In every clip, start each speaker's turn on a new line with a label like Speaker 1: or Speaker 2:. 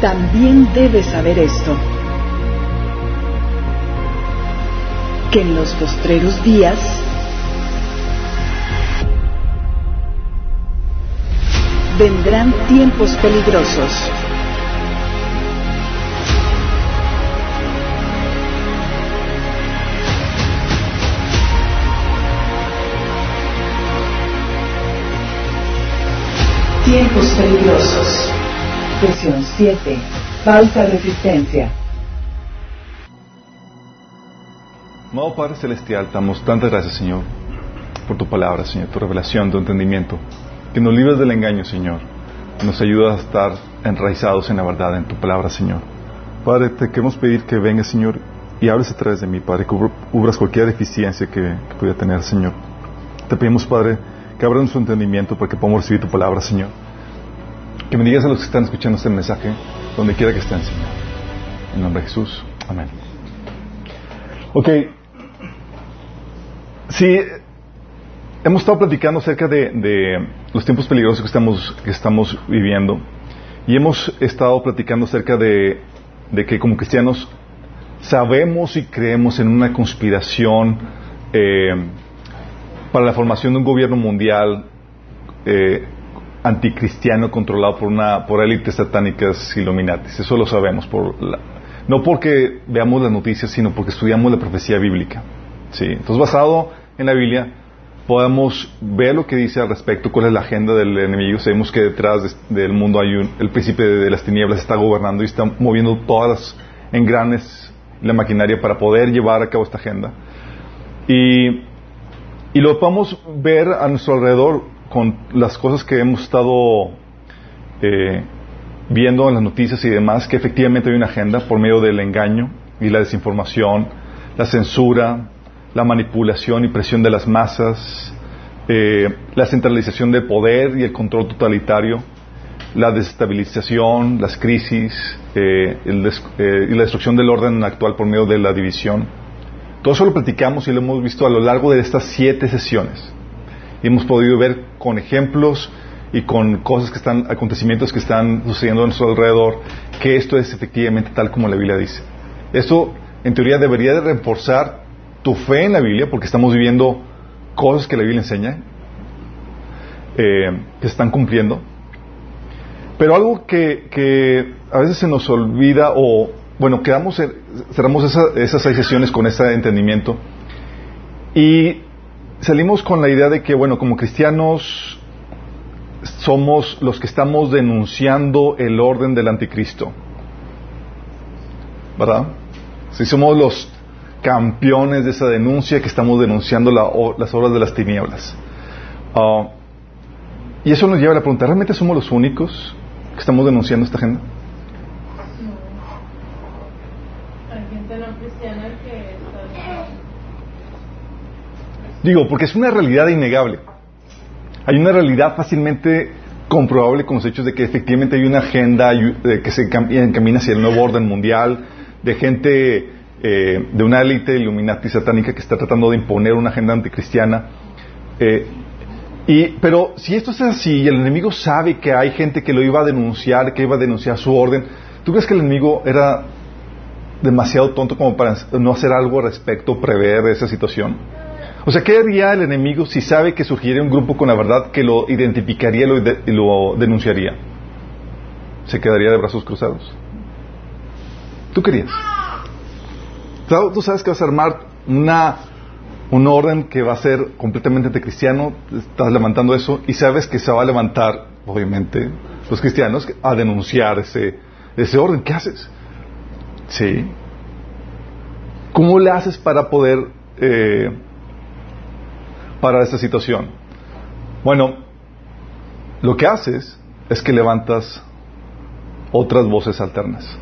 Speaker 1: también debes saber esto, que en los postreros días vendrán tiempos peligrosos. Tiempos peligrosos. Sesión 7. Falsa resistencia.
Speaker 2: Amado Padre Celestial, damos tantas gracias, Señor, por tu palabra, Señor, tu revelación, tu entendimiento, que nos libres del engaño, Señor, nos ayuda a estar enraizados en la verdad, en tu palabra, Señor. Padre, te queremos pedir que vengas, Señor, y hables a través de mí, Padre, que cubras cualquier deficiencia que, que pudiera tener, Señor. Te pedimos, Padre, que abran su entendimiento para que podamos recibir tu palabra, Señor. Que me digas a los que están escuchando este mensaje, donde quiera que estén, Señor. En nombre de Jesús. Amén. Ok. Sí, hemos estado platicando acerca de, los tiempos peligrosos que estamos, viviendo y hemos estado platicando acerca de, de que como cristianos sabemos y creemos en una conspiración eh, para la formación de un gobierno mundial eh, anticristiano controlado por una por élites satánicas iluminatis. Eso lo sabemos por no porque veamos las noticias, sino porque estudiamos la profecía bíblica. Sí, entonces basado en la Biblia podemos ver lo que dice al respecto, cuál es la agenda del enemigo. Sabemos que detrás del mundo hay un, el príncipe de, las tinieblas está gobernando y está moviendo todas las engranes, la maquinaria para poder llevar a cabo esta agenda. Y y lo podemos ver a nuestro alrededor con las cosas que hemos estado eh, viendo en las noticias y demás, que efectivamente hay una agenda por medio del engaño y la desinformación, la censura, la manipulación y presión de las masas, eh, la centralización del poder y el control totalitario, la desestabilización, las crisis eh, y la destrucción del orden actual por medio de la división. Todo eso lo platicamos y lo hemos visto a lo largo de estas siete sesiones. Y hemos podido ver con ejemplos y con cosas que están, acontecimientos que están sucediendo a nuestro alrededor, que esto es efectivamente tal como la Biblia dice. Esto, en teoría, debería de reforzar tu fe en la Biblia, porque estamos viviendo cosas que la Biblia enseña, eh, que están cumpliendo. Pero algo que, que a veces se nos olvida o bueno, quedamos, cerramos esas seis sesiones con ese entendimiento y salimos con la idea de que, bueno, como cristianos somos los que estamos denunciando el orden del anticristo. ¿Verdad? Si somos los campeones de esa denuncia que estamos denunciando las obras de las tinieblas. Ah, y eso nos lleva a la pregunta, ¿realmente somos los únicos que estamos denunciando esta agenda? Digo, porque es una realidad innegable. Hay una realidad fácilmente comprobable con los hechos de que efectivamente hay una agenda que se encamina hacia el nuevo orden mundial, de gente eh, de una élite iluminati satánica que está tratando de imponer una agenda anticristiana. Eh, y, pero si esto es así y el enemigo sabe que hay gente que lo iba a denunciar, que iba a denunciar su orden, ¿tú crees que el enemigo era demasiado tonto como para no hacer algo al respecto, prever esa situación? O sea, ¿qué haría el enemigo si sabe que surgiría un grupo con la verdad que lo identificaría y lo, denunciaría? ¿Se quedaría de brazos cruzados? ¿Tú querías? Tú sabes que vas a armar una, un orden que va a ser completamente anticristiano, estás levantando eso y sabes que se va a levantar, obviamente, los cristianos a denunciar ese, ese orden. ¿Qué haces? Sí. ¿Cómo le haces para poder eh, para esta situación? Bueno, lo que haces es que levantas otras voces alternas.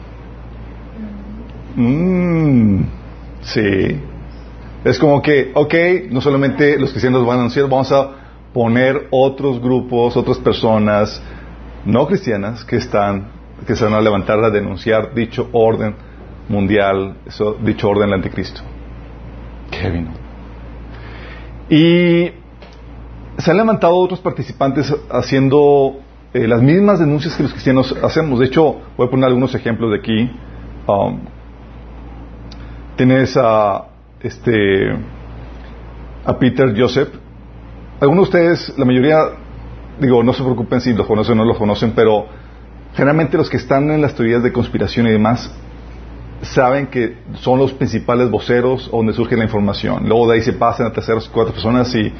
Speaker 2: Mm, sí. Es como que, ok, no solamente los cristianos van a anunciar, vamos a poner otros grupos, otras personas no cristianas que están, que se van a levantar a denunciar dicho orden mundial, dicho orden del anticristo. Kevin. Y se han levantado otros participantes haciendo eh, las mismas denuncias que los cristianos hacemos. De hecho, voy a poner algunos ejemplos de aquí. Um, tienes a, este, a Peter Joseph. Algunos de ustedes, la mayoría, digo, no se preocupen si los conocen o no los conocen, pero generalmente los que están en las teorías de conspiración y demás saben que son los principales voceros donde surge la información. Luego de ahí se pasan a terceras, cuatro personas y,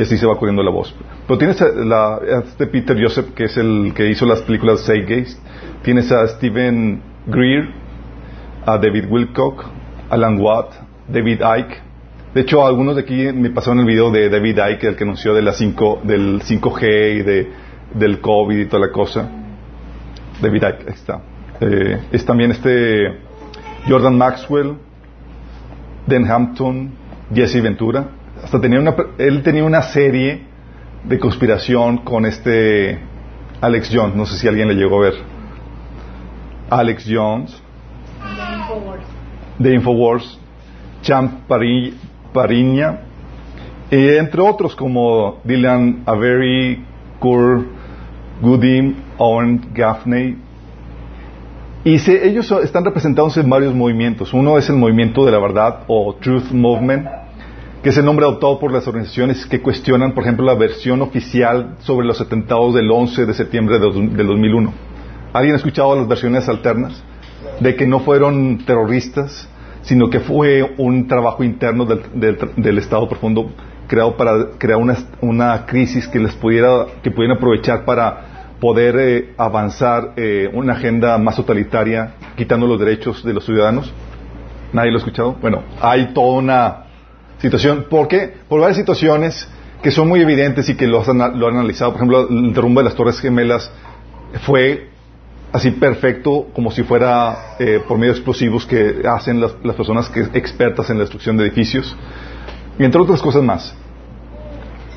Speaker 2: así se va corriendo la voz. Pero tienes a, la, este Peter Joseph, que es el que hizo las películas Gaze. Tienes a Stephen Greer, a David Wilcock, Alan Watt, David Icke. De hecho, algunos de aquí me pasaron el video de David Icke, el que anunció de la 5, del 5G y de, del COVID y toda la cosa. David Icke, ahí está. Eh, es también este Jordan Maxwell, Dan Hampton, Jesse Ventura. Hasta tenía una, él tenía una serie de conspiración con este Alex Jones. No sé si alguien le llegó a ver. Alex Jones. De Infowars. Champ Pariña. Y entre otros como Dylan Avery, Kurt Gooding, Owen Gaffney, y ellos están representados en varios movimientos. Uno es el movimiento de la verdad o Truth Movement, que es el nombre adoptado por las organizaciones que cuestionan, por ejemplo, la versión oficial sobre los atentados del 11 de septiembre del 2001. ¿Alguien ha escuchado las versiones alternas? De que no fueron terroristas, sino que fue un trabajo interno del, Estado profundo creado para crear una, una crisis que les pudiera, que pudieran aprovechar para poder eh, avanzar eh, una agenda más totalitaria, quitando los derechos de los ciudadanos? ¿Nadie lo ha escuchado? Bueno, hay toda una situación. ¿Por qué? Por varias situaciones que son muy evidentes y que lo, han, lo han analizado. Por ejemplo, el derrumbe de las Torres Gemelas fue así perfecto como si fuera eh, por medio de explosivos que hacen las, personas que, expertas en la destrucción de edificios y entre otras cosas más.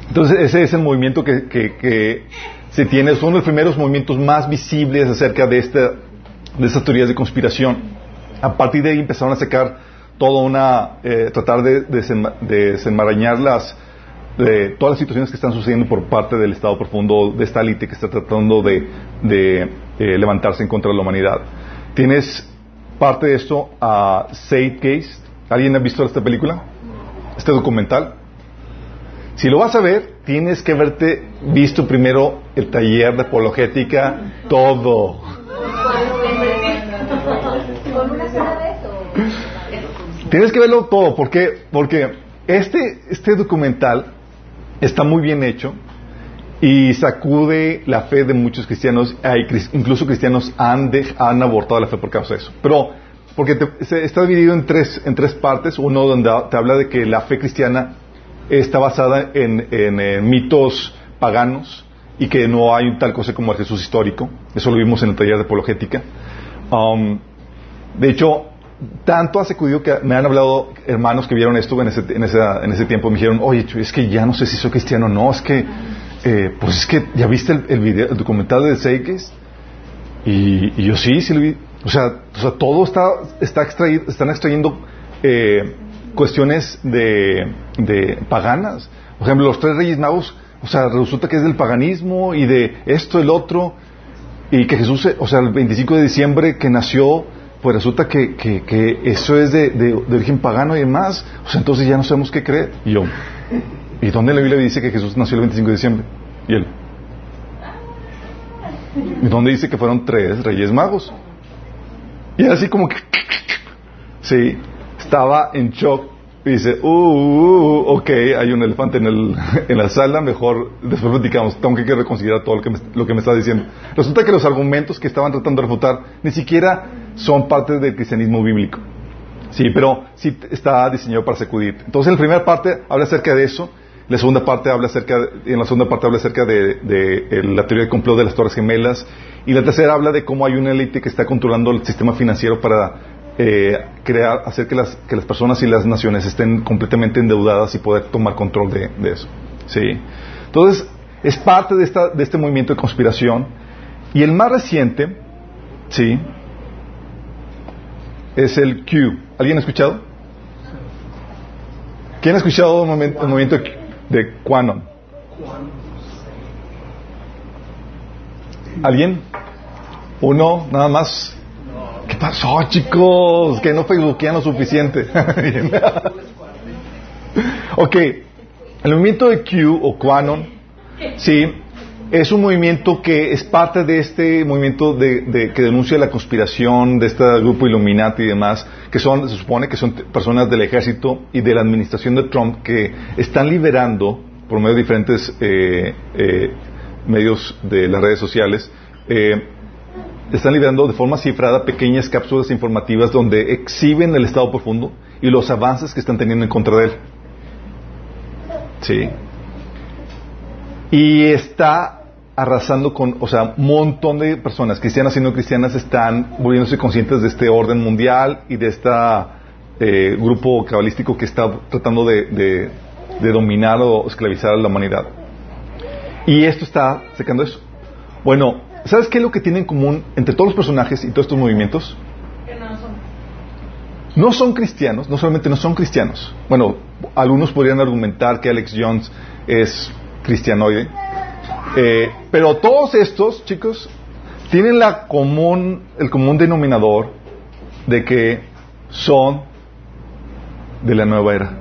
Speaker 2: Entonces ese es el movimiento que se tiene, son los primeros movimientos más visibles acerca de, esta, de estas teorías de conspiración. A partir de ahí empezaron a sacar toda una, eh, tratar de, desenmarañar las, de todas las situaciones que están sucediendo por parte del Estado profundo, de esta élite que está tratando de, eh, levantarse en contra de la humanidad. Tienes parte de esto a Said Case. ¿Alguien ha visto esta película? Este documental. Si lo vas a ver, tienes que haberte visto primero el taller de apologética, todo. Tienes que verlo todo, porque, porque este, este documental está muy bien hecho y sacude la fe de muchos cristianos, incluso cristianos han, han abortado la fe por causa de eso. Pero, porque está dividido en tres, en tres partes, uno donde te habla de que la fe cristiana está basada en, mitos paganos y que no hay tal cosa como el Jesús histórico. Eso lo vimos en el taller de apologética. Um, de hecho, tanto ha sacudido que me han hablado hermanos que vieron esto en ese, en en ese tiempo. Me dijeron, oye, es que ya no sé si soy cristiano o no. Es que, eh, pues es que, ¿ya viste el, video, el documental de Seikes? Y, y, yo sí, sí lo vi. O sea, o sea todo está, está extraído, están extrayendo eh, cuestiones de, de paganas. Por ejemplo, los tres reyes magos, o sea, resulta que es del paganismo y de esto, el otro, y que Jesús, o sea, el 25 de diciembre que nació, pues resulta que, que, eso es de, de, origen pagano y demás. O sea, entonces ya no sabemos qué creer. Y yo, ¿y dónde la Biblia dice que Jesús nació el 25 de diciembre? Y él, ¿y dónde dice que fueron tres reyes magos? Y así como que, sí, estaba en shock y dice, uh, uh, uh, ok, hay un elefante en, el, en la sala, mejor después platicamos, tengo que reconsiderar todo lo que, me, lo que me está diciendo. Resulta que los argumentos que estaban tratando de refutar ni siquiera son parte del cristianismo bíblico. Sí, pero sí está diseñado para sacudir. Entonces, en la primera parte habla acerca de eso, la segunda parte habla acerca, en la segunda parte habla acerca de, de, la teoría del complot de las Torres Gemelas, y la tercera habla de cómo hay una élite que está controlando el sistema financiero para eh, crear, hacer que las, que las personas y las naciones estén completamente endeudadas y poder tomar control de, eso. ¿sí? Entonces, es parte de, esta, de este movimiento de conspiración. Y el más reciente, ¿sí? Es el Q. ¿Alguien ha escuchado? ¿Quién ha escuchado el movimiento, de Quanon? ¿Alguien? ¿Uno? ¿Nada más? ¿Qué pasó, chicos? Que no facebookean lo suficiente. ok. El movimiento de Q o Quanon, sí, es un movimiento que es parte de este movimiento de, que denuncia la conspiración de este grupo Illuminati y demás, que son, se supone que son personas del ejército y de la administración de Trump que están liberando, por medio de diferentes eh, eh, medios de las redes sociales, eh, están liberando de forma cifrada pequeñas cápsulas informativas donde exhiben el estado profundo y los avances que están teniendo en contra de él. Sí. Y está arrasando con, o sea, un montón de personas, cristianas y no cristianas, están volviéndose conscientes de este orden mundial y de este grupo cabalístico que está tratando de, dominar o esclavizar a la humanidad. Y esto está secando eso. Bueno, ¿sabes qué es lo que tiene en común entre todos los personajes y todos estos movimientos? Que no son. No son cristianos, no solamente no son cristianos. Bueno, algunos podrían argumentar que Alex Jones es cristianoide. Eh, pero todos estos, chicos, tienen la común, el común denominador de que son de la nueva era.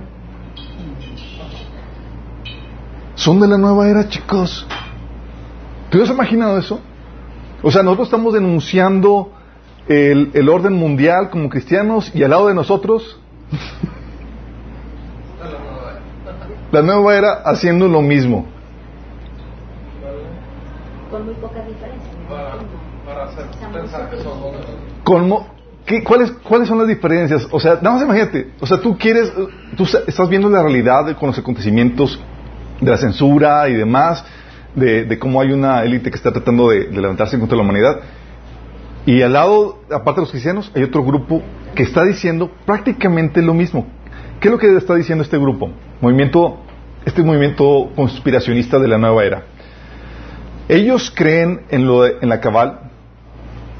Speaker 2: Son de la nueva era, chicos. ¿Te has imaginado eso? O sea, nosotros estamos denunciando el, el orden mundial como cristianos y al lado de nosotros la nueva era haciendo lo mismo. Con muy poca diferencia. cuáles, ¿Cuáles son las diferencias? O sea, nada más imagínate. O sea, tú quieres, tú estás viendo la realidad con los acontecimientos de la censura y demás, de, cómo hay una élite que está tratando de, de levantarse contra la humanidad. Y al lado, aparte de los cristianos, hay otro grupo que está diciendo prácticamente lo mismo. ¿Qué es lo que está diciendo este grupo? Movimiento este movimiento conspiracionista de la nueva era. Ellos creen en, lo en la cabal.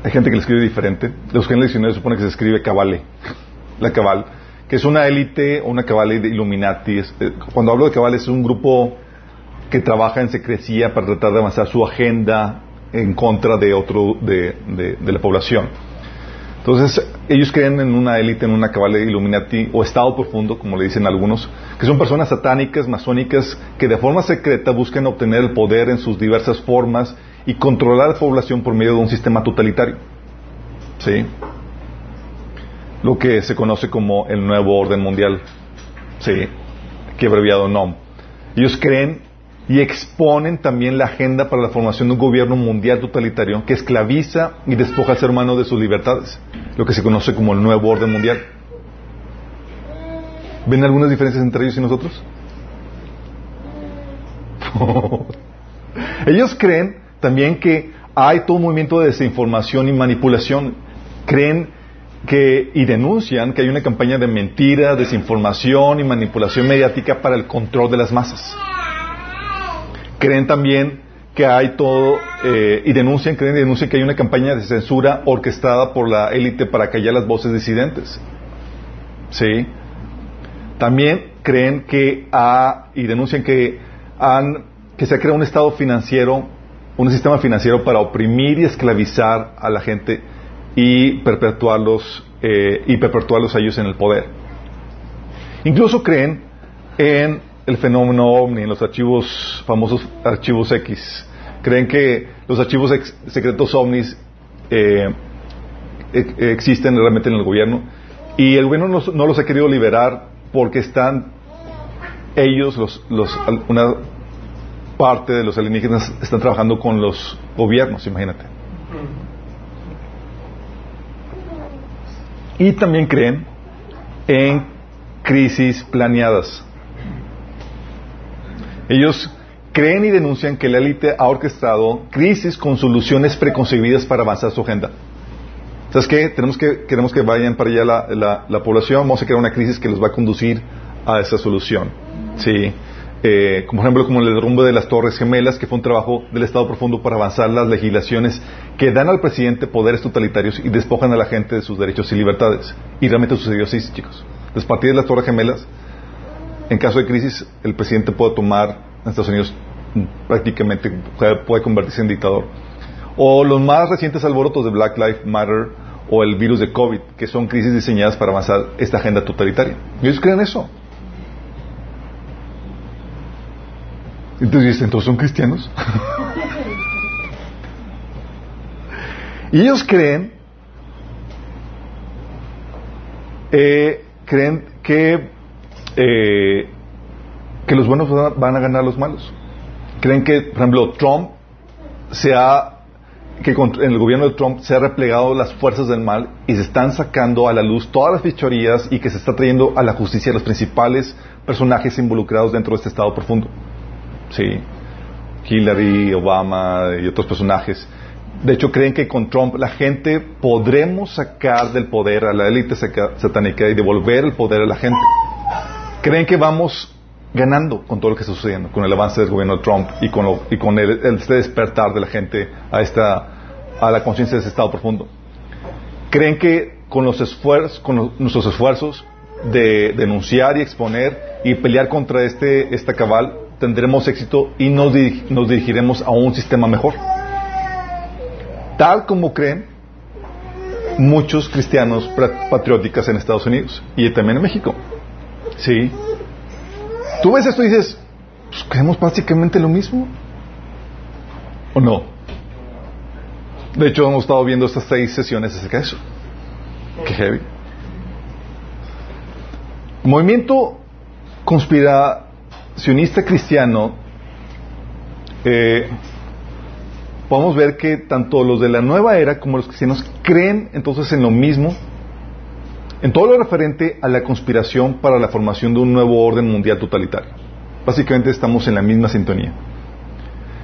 Speaker 2: Hay gente que le escribe diferente. Los que en el diccionario supone que se escribe cabale. La cabal. Que es una élite o una cabal de Illuminati. Eh, cuando hablo de cabal es un grupo que trabaja en secrecía para tratar de avanzar su agenda en contra de otro de la población. Entonces, ellos creen en una élite, en una cabal de Illuminati o estado profundo, como le dicen algunos, que son personas satánicas, masónicas, que de forma secreta buscan obtener el poder en sus diversas formas y controlar a la población por medio de un sistema totalitario. ¿Sí? Lo que se conoce como el nuevo orden mundial. ¿Sí? Que abreviado NOM. Ellos creen y exponen también la agenda para la formación de un gobierno mundial totalitario que esclaviza y despoja al ser humano de sus libertades, lo que se conoce como el nuevo orden mundial. ¿Ven algunas diferencias entre ellos y nosotros? ellos creen también que hay todo un movimiento de desinformación y manipulación. Creen que y denuncian que hay una campaña de mentira, desinformación y manipulación mediática para el control de las masas creen también que hay todo, eh, y denuncian, creen y denuncian que hay una campaña de censura orquestada por la élite para callar las voces disidentes. ¿Sí? También creen que ha, y denuncian que han, que se ha creado un estado financiero, un sistema financiero para oprimir y esclavizar a la gente y perpetuarlos, eh, y perpetuarlos a ellos en el poder. Incluso creen en el fenómeno ovni en los archivos, famosos archivos X. Creen que los archivos secretos ovnis eh, existen realmente en el gobierno y el gobierno no, los ha querido liberar porque están ellos, los, una parte de los alienígenas están trabajando con los gobiernos, imagínate. Y también creen en crisis planeadas. Ellos creen y denuncian que la élite ha orquestado crisis con soluciones preconcebidas para avanzar su agenda. ¿Sabes qué? Tenemos que, queremos que vayan para allá la, población, vamos a crear una crisis que los va a conducir a esa solución. Sí. Eh, como ejemplo como el derrumbe de las Torres Gemelas, que fue un trabajo del Estado profundo para avanzar las legislaciones que dan al presidente poderes totalitarios y despojan a la gente de sus derechos y libertades. Y realmente sucedió así, chicos. Partir de las Torres Gemelas, en caso de crisis, el presidente puede tomar en Estados Unidos prácticamente puede convertirse en dictador. O los más recientes alborotos de Black Lives Matter o el virus de COVID, que son crisis diseñadas para avanzar esta agenda totalitaria. Ellos creen eso. Entonces ¿entonces son cristianos? y ellos creen, eh, creen que, eh, que los buenos van a ganar a los malos. Creen que, por ejemplo, Trump se ha que en el gobierno de Trump se ha replegado las fuerzas del mal y se están sacando a la luz todas las fichorías y que se está trayendo a la justicia los principales personajes involucrados dentro de este estado profundo. Sí, Hillary, Obama y otros personajes. De hecho, creen que con Trump la gente podremos sacar del poder a la élite satánica y devolver el poder a la gente. Creen que vamos ganando con todo lo que está sucediendo, con el avance del gobierno de Trump y con, y con el, este despertar de la gente a, esta, a la conciencia de ese estado profundo. Creen que con, los esfuerzos, con nuestros esfuerzos de denunciar y exponer y pelear contra este, esta cabal, tendremos éxito y nos, nos dirigiremos a un sistema mejor. Tal como creen muchos cristianos patrióticos en Estados Unidos y también en México. Sí, Tú ves esto y dices, pues creemos básicamente lo mismo. ¿O no? De hecho, hemos estado viendo estas seis sesiones acerca de eso. Qué heavy. Movimiento conspiracionista cristiano, eh, podemos ver que tanto los de la nueva era como los cristianos creen entonces en lo mismo en todo lo referente a la conspiración para la formación de un nuevo orden mundial totalitario. Básicamente estamos en la misma sintonía.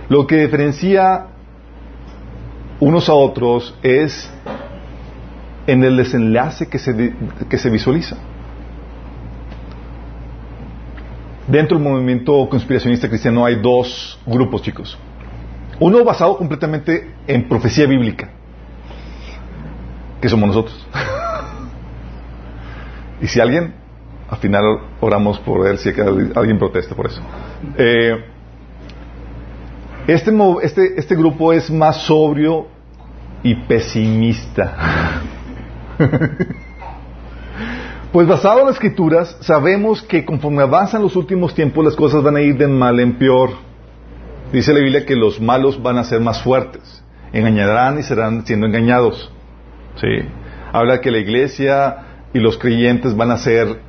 Speaker 2: Lo que diferencia unos a otros es en el desenlace que se, que se visualiza. Dentro del movimiento conspiracionista cristiano hay dos grupos, chicos. Uno basado completamente en profecía bíblica, que somos nosotros. Y si alguien, al final oramos por ver si alguien protesta por eso. Eh, este, este, este grupo es más sobrio y pesimista. pues basado en las escrituras, sabemos que conforme avanzan los últimos tiempos, las cosas van a ir de mal en peor. Dice la Biblia que los malos van a ser más fuertes, engañarán y serán siendo engañados. ¿Sí? Habla que la iglesia y los creyentes van a ser,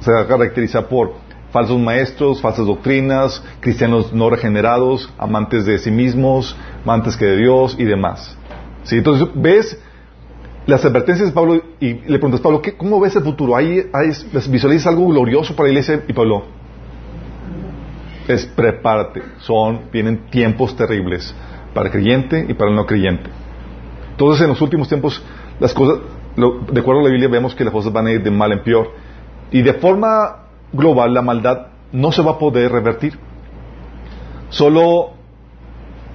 Speaker 2: se va a caracterizar por falsos maestros, falsas doctrinas, cristianos no regenerados, amantes de sí mismos, amantes que de Dios y demás. ¿Sí? Entonces, ves las advertencias de Pablo y le preguntas, Pablo, ¿qué, ¿cómo ves el futuro? ¿Hay, hay, ¿Visualizas algo glorioso para la iglesia? Y Pablo, es prepárate, son, vienen tiempos terribles para el creyente y para el no creyente. Entonces, en los últimos tiempos, las cosas, de acuerdo a la Biblia, vemos que las cosas van a ir de mal en peor. Y de forma global, la maldad no se va a poder revertir. Solo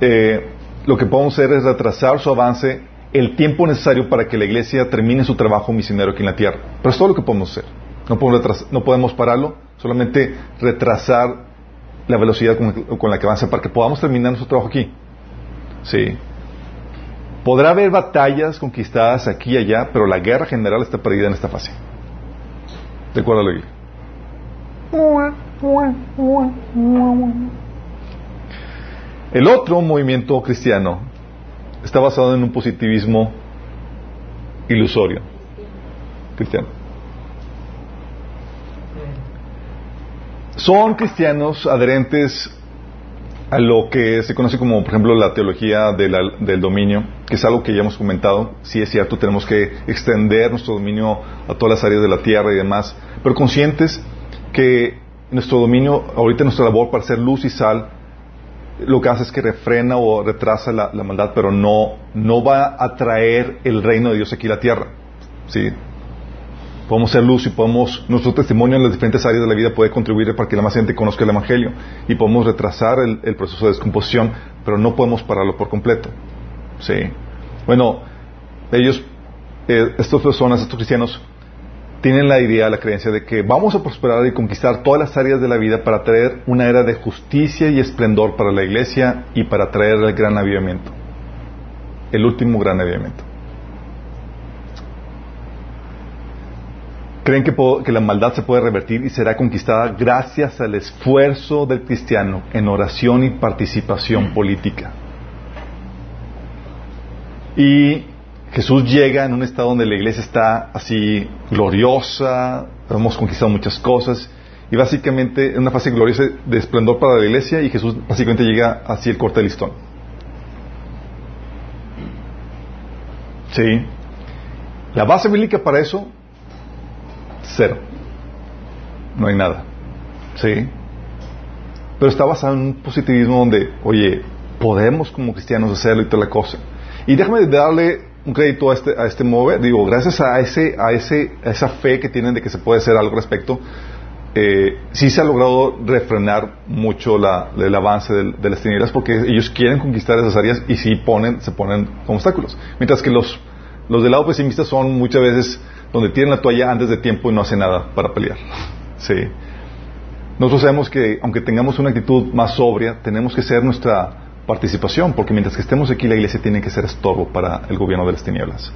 Speaker 2: eh, lo que podemos hacer es retrasar su avance el tiempo necesario para que la iglesia termine su trabajo misionero aquí en la tierra. Pero es todo lo que podemos hacer. No podemos, no podemos pararlo, solamente retrasar la velocidad con, con, la que avanza para que podamos terminar nuestro trabajo aquí. Sí. Podrá haber batallas conquistadas aquí y allá, pero la guerra general está perdida en esta fase. ¿De acuerdo a El otro movimiento cristiano está basado en un positivismo ilusorio cristiano. Son cristianos adherentes a lo que se conoce como, por ejemplo, la teología del dominio, que es algo que ya hemos comentado. Si es cierto, tenemos que extender nuestro dominio a todas las áreas de la tierra y demás, pero conscientes que nuestro dominio, ahorita nuestra labor para ser luz y sal, lo que hace es que refrena o retrasa la, la maldad, pero no, no va a traer el reino de Dios aquí a la tierra. ¿sí? Podemos ser luz y podemos, nuestro testimonio en las diferentes áreas de la vida puede contribuir para que la más gente conozca el Evangelio y podemos retrasar el, proceso de descomposición, pero no podemos pararlo por completo. Sí. Bueno, ellos, eh, estas personas, estos cristianos, tienen la idea, la creencia de que vamos a prosperar y conquistar todas las áreas de la vida para traer una era de justicia y esplendor para la iglesia y para traer el gran avivamiento. el último gran avivamiento. Creen que, la maldad se puede revertir y será conquistada gracias al esfuerzo del cristiano en oración y participación política. Y Jesús llega en un estado donde la iglesia está así gloriosa, hemos conquistado muchas cosas, y básicamente en una fase gloriosa de esplendor para la iglesia, y Jesús básicamente llega así el corte de listón. Sí. La base bíblica para eso, cero. No hay nada. Sí. Pero está basado en un positivismo donde, oye, podemos como cristianos hacerlo y toda la cosa. Y déjame darle un crédito a este, a este mover, digo, gracias a ese, a ese, a esa fe que tienen de que se puede hacer algo al respecto, eh, sí se ha logrado refrenar mucho la, el avance de, las tinieblas porque ellos quieren conquistar esas áreas y sí ponen, se ponen obstáculos. Mientras que los, los del lado pesimista son muchas veces donde tienen la toalla antes de tiempo y no hacen nada para pelear. Sí. Nosotros sabemos que aunque tengamos una actitud más sobria, tenemos que ser nuestra participación, porque mientras que estemos aquí la iglesia tiene que ser estorbo para el gobierno de las tinieblas.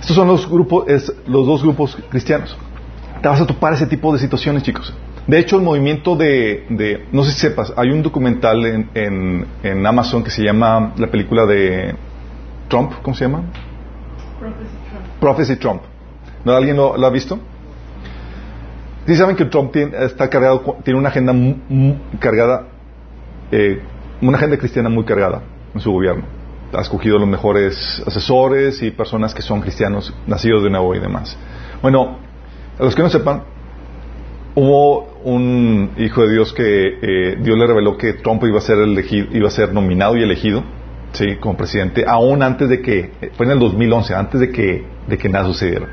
Speaker 2: Estos son los grupos, los dos grupos cristianos te vas a topar ese tipo de situaciones, chicos. De hecho, el movimiento de, no sé si sepas, hay un documental en, en, Amazon que se llama la película de Trump, ¿cómo se llama? Prophecy Trump. ¿No alguien lo, ha visto? Sí saben que Trump tiene, una agenda cargada, eh, una agenda cristiana muy cargada en su gobierno. Ha escogido los mejores asesores y personas que son cristianos, nacidos de nuevo y demás. Bueno, a los que no sepan, hubo un hijo de Dios que eh, Dios le reveló que Trump iba a ser elegido, iba a ser nominado y elegido, sí, como presidente, aún antes de que fue en el 2011, antes de que de que nada sucediera.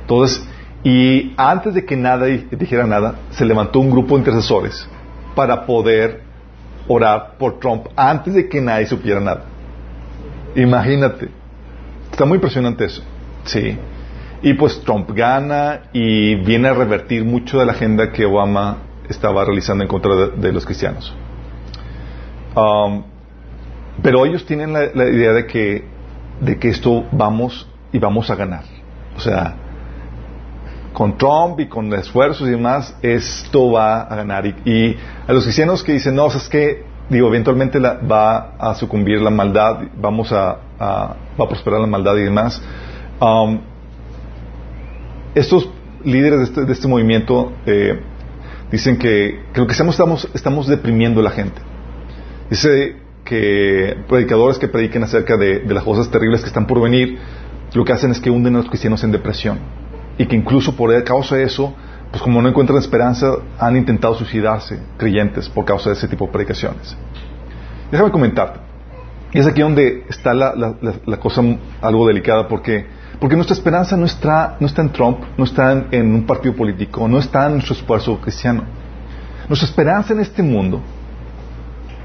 Speaker 2: Entonces, y antes de que nada dijera nada, se levantó un grupo de intercesores para poder orar por Trump antes de que nadie supiera nada. Imagínate. Está muy impresionante eso. Sí. Y pues Trump gana y viene a revertir mucho de la agenda que Obama estaba realizando en contra de, los cristianos. Um, pero ellos tienen la, idea de que, de que esto vamos y vamos a ganar. O sea, con Trump y con esfuerzos y demás, esto va a ganar. Y, a los cristianos que dicen, no, es que, digo, eventualmente va a sucumbir la maldad, vamos a, va a prosperar la maldad y demás. Um, estos líderes de este, este movimiento eh, dicen que, lo que estamos, estamos, estamos deprimiendo a la gente. Dice que predicadores que prediquen acerca de, las cosas terribles que están por venir, lo que hacen es que hunden a los cristianos en depresión. Y que incluso por causa de eso, pues como no encuentran esperanza, han intentado suicidarse creyentes por causa de ese tipo de predicaciones. Déjame comentarte. Y es aquí donde está la, la cosa algo delicada porque porque nuestra esperanza no está, no está en Trump, no está en, un partido político, no está en nuestro esfuerzo cristiano. Nuestra esperanza en este mundo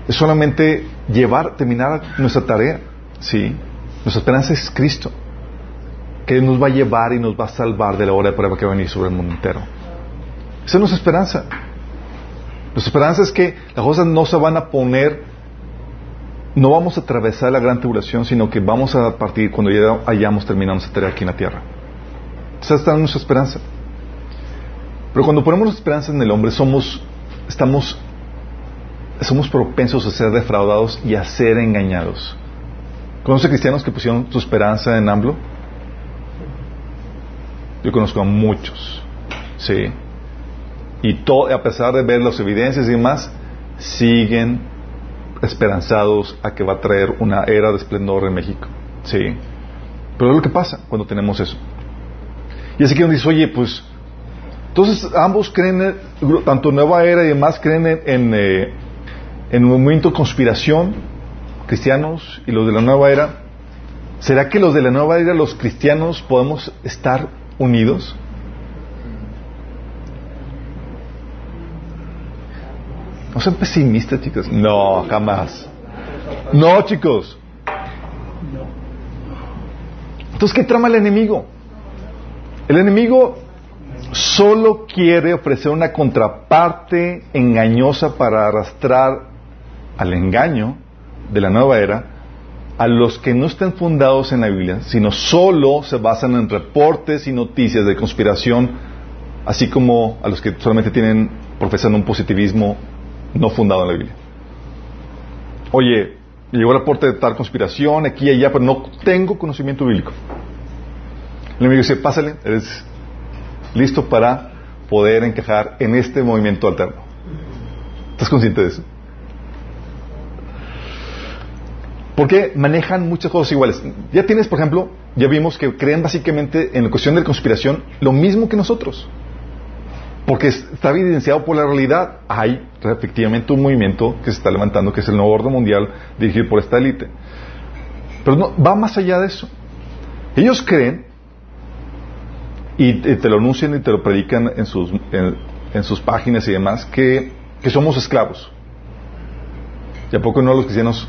Speaker 2: es solamente llevar, terminar nuestra tarea. ¿sí? Nuestra esperanza es Cristo, que nos va a llevar y nos va a salvar de la hora de prueba que va a venir sobre el mundo entero. Esa es nuestra esperanza. Nuestra esperanza es que las cosas no se van a poner no vamos a atravesar la gran tribulación, sino que vamos a partir cuando ya hayamos terminado nuestra tarea aquí en la tierra. Esa está nuestra esperanza. Pero cuando ponemos nuestra esperanza en el hombre, somos, estamos, somos propensos a ser defraudados y a ser engañados. ¿Conoce cristianos que pusieron su esperanza en AMLO? Yo conozco a muchos, sí. Y a pesar de ver las evidencias y demás, siguen esperanzados a que va a traer una era de esplendor en México. Sí. Pero es lo que pasa cuando tenemos eso. Y así que uno dice, oye, pues, entonces ambos creen, tanto Nueva Era y demás, creen en, eh, en, un movimiento de conspiración, cristianos y los de la Nueva Era. ¿Será que los de la Nueva Era, los cristianos, podemos estar unidos? No sean pesimistas, chicos. No, jamás. No, chicos. Entonces, ¿qué trama el enemigo? El enemigo solo quiere ofrecer una contraparte engañosa para arrastrar al engaño de la nueva era a los que no estén fundados en la Biblia, sino solo se basan en reportes y noticias de conspiración, así como a los que solamente tienen, profesan un positivismo no fundado en la Biblia. Oye, llegó el reporte de tal conspiración aquí y allá, pero no tengo conocimiento bíblico. El enemigo dice, pásale, eres listo para poder encajar en este movimiento alterno. ¿Estás consciente de eso? Porque manejan muchas cosas iguales. Ya tienes, por ejemplo, ya vimos que creen básicamente en la cuestión de la conspiración lo mismo que nosotros. Porque está evidenciado por la realidad. Hay efectivamente un movimiento que se está levantando, que es el nuevo orden mundial dirigido por esta élite. Pero no, va más allá de eso. Ellos creen, y te lo anuncian y te lo predican en sus, en, sus páginas y demás, que, que somos esclavos. ¿Y a poco no los cristianos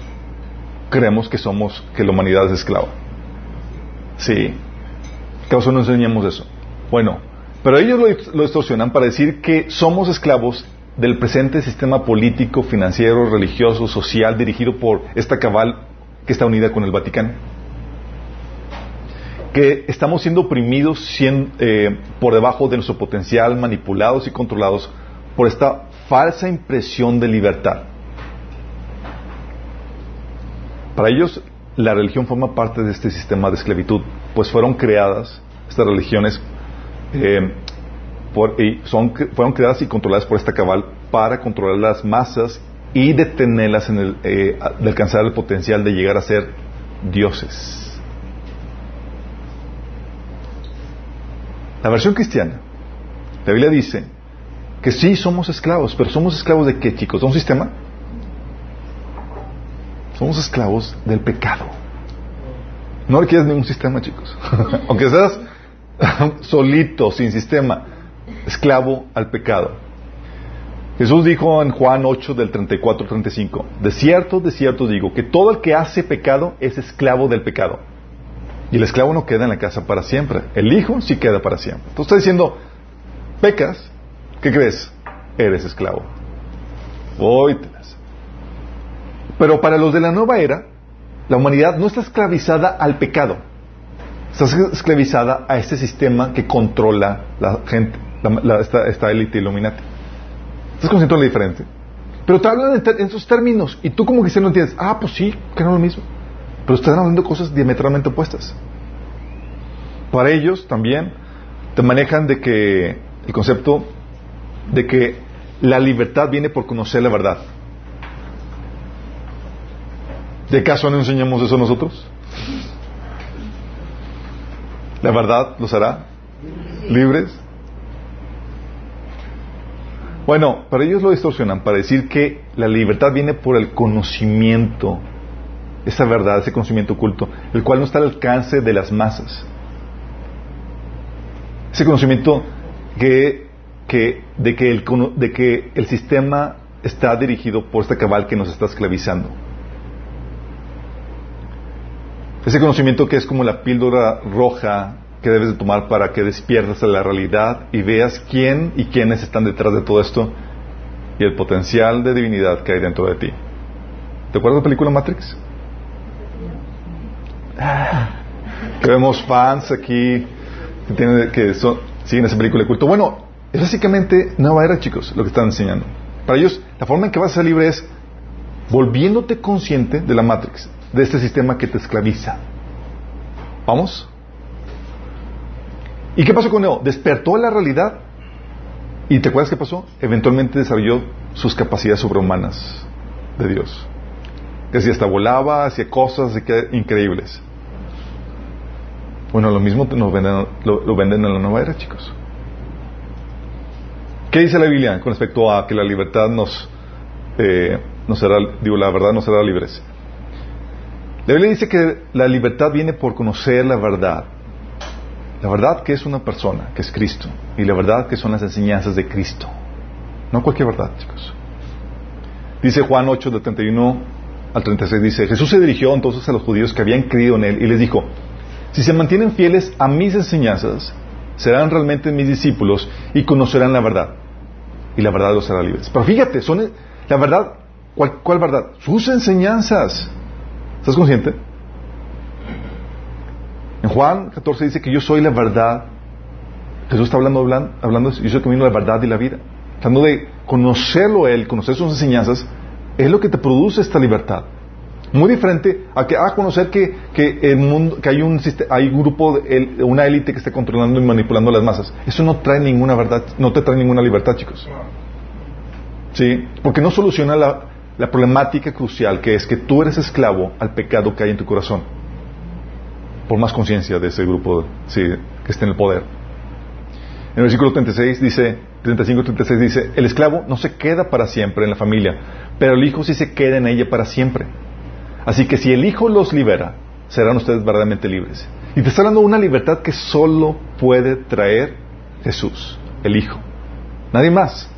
Speaker 2: creemos que somos, que la humanidad es esclava. Sí. ¿Qué no enseñamos eso? Bueno, pero ellos lo, distorsionan para decir que somos esclavos del presente sistema político, financiero, religioso, social dirigido por esta cabal que está unida con el Vaticano. Que estamos siendo oprimidos eh, por debajo de nuestro potencial, manipulados y controlados por esta falsa impresión de libertad. Para ellos, la religión forma parte de este sistema de esclavitud, pues fueron creadas, estas religiones, eh, son, fueron creadas y controladas por esta cabal para controlar las masas y detenerlas en el, eh, de alcanzar el potencial de llegar a ser dioses. La versión cristiana, la Biblia dice que sí somos esclavos, pero somos esclavos de qué, chicos? ¿De un sistema? Somos esclavos del pecado. No requieres ningún sistema, chicos. Aunque seas solito, sin sistema, esclavo al pecado. Jesús dijo en Juan 8 del 34 35, de cierto, de cierto digo, que todo el que hace pecado es esclavo del pecado. Y el esclavo no queda en la casa para siempre. El hijo sí queda para siempre. Entonces está diciendo, pecas, ¿qué crees? Eres esclavo. Hoy pero para los de la nueva era, la humanidad no está esclavizada al pecado. Está esclavizada a este sistema que controla la gente, esta, élite iluminati. ¿Estás consciente de la diferencia? Pero te hablan en, esos términos y tú como que no entiendes, ah, pues sí, que no es lo mismo. Pero están hablando cosas diametralmente opuestas. Para ellos también te manejan de que el concepto de que la libertad viene por conocer la verdad. ¿De caso no enseñamos eso nosotros? ¿La verdad los hará libres? Bueno, para ellos lo distorsionan para decir que la libertad viene por el conocimiento, esa verdad, ese conocimiento oculto, el cual no está al alcance de las masas. Ese conocimiento que, que, de, que el, de que el sistema está dirigido por este cabal que nos está esclavizando. Ese conocimiento que es como la píldora roja que debes de tomar para que despiertes a la realidad y veas quién y quiénes están detrás de todo esto y el potencial de divinidad que hay dentro de ti. ¿Te acuerdas de la película Matrix? Que vemos fans aquí que, tienen, que siguen esa película de culto. Bueno, es básicamente nueva era, chicos, lo que están enseñando. Para ellos, la forma en que vas a ser libre es volviéndote consciente de la Matrix, de este sistema que te esclaviza. ¿Vamos? ¿Y qué pasó con Neo? Despertó la realidad. ¿Y te acuerdas qué pasó? Eventualmente desarrolló sus capacidades sobrehumanas de Dios. Que si hasta volaba, hacía cosas increíbles. Bueno, lo mismo nos venden, lo, venden en la nueva era, chicos. ¿Qué dice la Biblia con respecto a que la libertad nos, eh, nos será, digo, la verdad nos será libres? La Biblia dice que la libertad viene por conocer la verdad. La verdad que es una persona, que es Cristo. Y la verdad que son las enseñanzas de Cristo. No cualquier verdad, chicos. Dice Juan 8, del 31 al 36, dice, Jesús se dirigió entonces a los judíos que habían creído en Él y les dijo, si se mantienen fieles a mis enseñanzas, serán realmente mis discípulos y conocerán la verdad. Y la verdad los hará libres. Pero fíjate, son la verdad, ¿cuál, cuál verdad? Sus enseñanzas. ¿Estás consciente? En Juan 14 dice que yo soy la verdad. Jesús está hablando, hablando, hablando yo soy el camino, la verdad y la vida. Tratando de conocerlo Él, conocer sus enseñanzas, es lo que te produce esta libertad. Muy diferente a que a conocer que, que el mundo, que hay un hay un grupo, una élite que está controlando y manipulando las masas. Eso no trae ninguna verdad, no te trae ninguna libertad, chicos. Sí, porque no soluciona la, la problemática crucial que es que tú eres esclavo al pecado que hay en tu corazón. Por más conciencia de ese grupo sí, que esté en el poder. En el versículo 36 dice, 35-36 dice, el esclavo no se queda para siempre en la familia, pero el hijo sí se queda en ella para siempre. Así que si el Hijo los libera, serán ustedes verdaderamente libres. Y te está de una libertad que solo puede traer Jesús, el Hijo. Nadie más.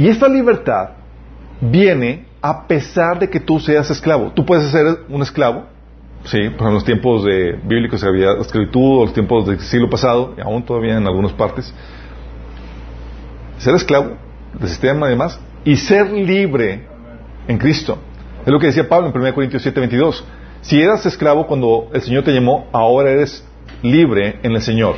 Speaker 2: Y esta libertad viene a pesar de que tú seas esclavo. Tú puedes ser un esclavo, sí, por en los tiempos de, bíblicos había esclavitud, o los tiempos del siglo pasado, y aún todavía en algunas partes. Ser esclavo del sistema y y ser libre en Cristo. Es lo que decía Pablo en 1 Corintios 7, 22. Si eras esclavo cuando el Señor te llamó, ahora eres libre en el Señor.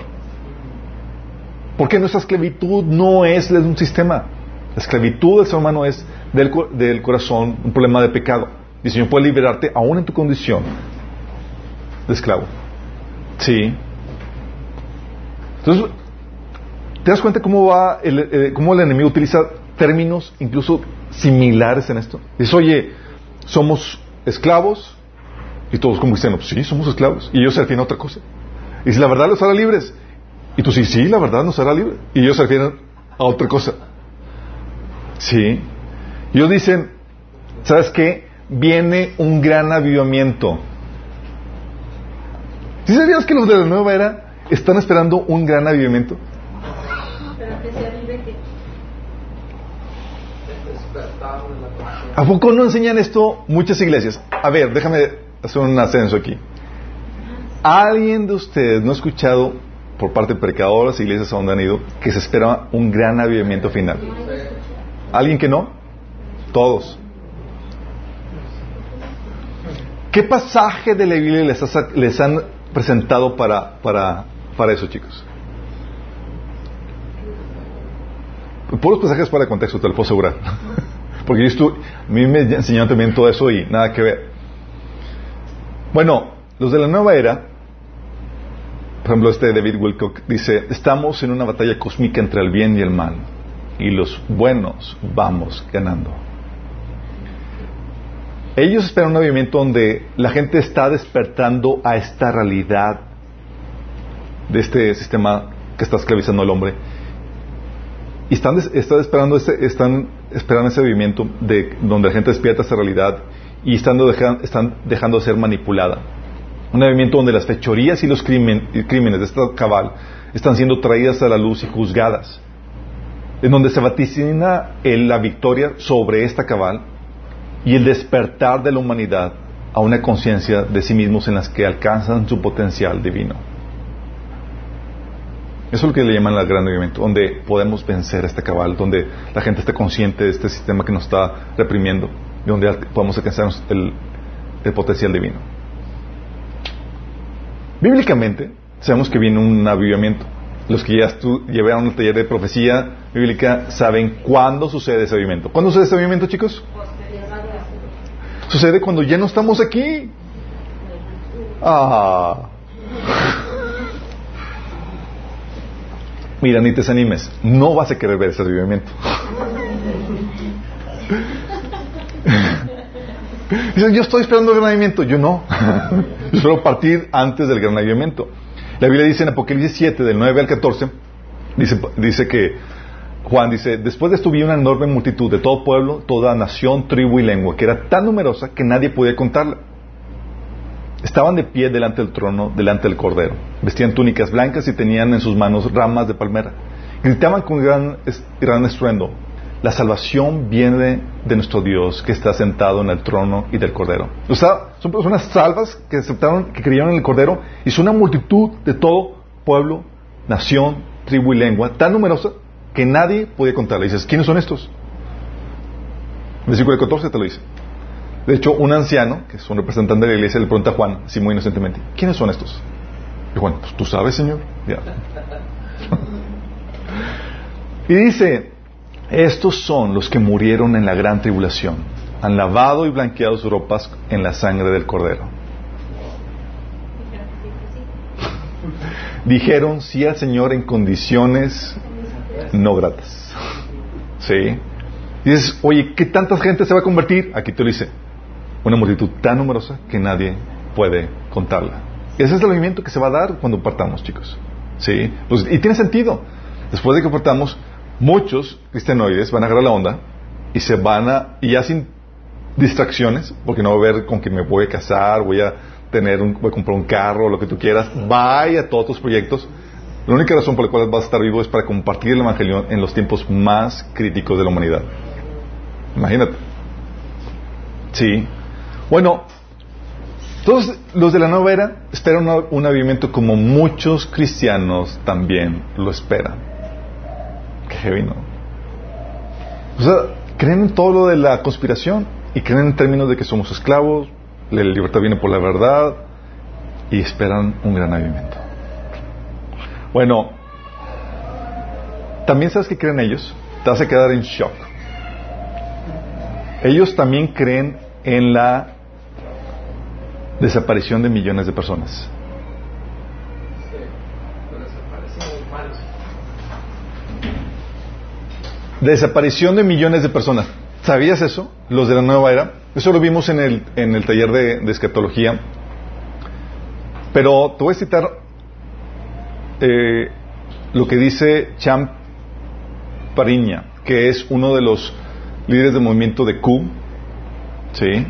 Speaker 2: Porque nuestra esclavitud no es un sistema. La esclavitud del ser humano es del, corazón, un problema de pecado. Y el Señor puede liberarte aún en tu condición de esclavo. Sí. Entonces, ¿te das cuenta cómo va el, eh, cómo el enemigo utiliza términos incluso similares en esto. Dice, oye, somos esclavos y todos como cristianos, sí, somos esclavos. Y ellos se refieren a otra cosa. Y si la verdad los hará libres. Y tú sí, sí, la verdad nos hará libres. Y ellos se refieren a otra cosa. Sí. Y ellos dicen, ¿sabes qué? Viene un gran avivamiento. ¿Sí sabías que los de la nueva era están esperando un gran avivamiento? ¿A poco no enseñan esto muchas iglesias? A ver, déjame hacer un ascenso aquí. ¿Alguien de ustedes no ha escuchado por parte de predicadores, iglesias a donde han ido, que se espera un gran avivamiento final? ¿Alguien que no? Todos. ¿Qué pasaje de la Biblia les, han presentado para, para, para eso, chicos? Puros pasajes para el contexto, te lo puedo asegurar. Porque yo a mí me enseñaron también todo eso y nada que ver. Bueno, los de la nueva era, por ejemplo, este David Wilcock dice, estamos en una batalla cósmica entre el bien y el mal, y los buenos vamos ganando. Ellos esperan un movimiento donde la gente está despertando a esta realidad de este sistema que está esclavizando al hombre y están, esperando ese, están esperando ese movimiento de, donde la gente despierta esa realidad y están, están dejando de ser manipulada. Un movimiento donde las fechorías y los crímenes de esta cabal están siendo traídas a la luz y juzgadas. En donde se vaticina la victoria sobre esta cabal y el despertar de la humanidad a una conciencia de sí mismos en las que alcanzan su potencial divino. Eso es lo que le llaman el gran movimiento, donde podemos vencer este cabal, donde la gente esté consciente de este sistema que nos está reprimiendo y donde podemos alcanzar el, potencial divino. Bíblicamente, sabemos que viene un avivamiento. Los que ya llevaron el taller de profecía bíblica saben cuándo sucede ese avivamiento. ¿Cuándo sucede ese avivamiento, chicos? Sucede cuando ya no estamos aquí. Ah. Mira, ni te desanimes. No vas a querer ver ese avivamiento. Dicen, yo estoy esperando el gran avivamiento. Yo no. yo espero partir antes del gran avivamiento. La Biblia dice en Apocalipsis 7, del 9 al 14, dice, dice que Juan dice, después de esto vi una enorme multitud de todo pueblo, toda nación, tribu y lengua, que era tan numerosa que nadie podía contarla Estaban de pie delante del trono, delante del cordero. Vestían túnicas blancas y tenían en sus manos ramas de palmera. Gritaban con gran, gran estruendo, la salvación viene de nuestro Dios que está sentado en el trono y del Cordero. O sea, son personas salvas que aceptaron, que creyeron en el Cordero y son una multitud de todo pueblo, nación, tribu y lengua, tan numerosa que nadie podía contarla. Dices, ¿quiénes son estos? Versículo 14 te lo dice. De hecho, un anciano, que es un representante de la iglesia, le pregunta a Juan, así muy inocentemente, ¿quiénes son estos? Y Juan, pues tú sabes, Señor. Y dice, estos son los que murieron en la gran tribulación. Han lavado y blanqueado sus ropas en la sangre del cordero. Dijeron sí al Señor en condiciones no gratas. ¿Sí? Dices, oye, ¿qué tanta gente se va a convertir? Aquí te lo dice. Una multitud tan numerosa que nadie puede contarla. Ese es el movimiento que se va a dar cuando partamos, chicos. ¿Sí? Pues, y tiene sentido. Después de que partamos, muchos cristianoides van a agarrar la onda y se van a, y ya sin distracciones, porque no va a ver con que me voy a casar, voy a tener un, voy a comprar un carro, lo que tú quieras, vaya a todos tus proyectos. La única razón por la cual vas a estar vivo es para compartir el Evangelio en los tiempos más críticos de la humanidad. Imagínate. Sí. Bueno, todos los de la nueva era esperan un avivamiento como muchos cristianos también lo esperan. Heavy, ¿no? O sea, creen en todo lo de la conspiración y creen en términos de que somos esclavos, la libertad viene por la verdad y esperan un gran avivamiento. Bueno, también sabes que creen ellos, te a quedar en shock. Ellos también creen en la desaparición de millones de personas. Desaparición de millones de personas. ¿Sabías eso? Los de la nueva era. Eso lo vimos en el, en el taller de, de escatología. Pero te voy a citar eh, lo que dice Champ Pariña, que es uno de los líderes del movimiento de Q, ¿sí?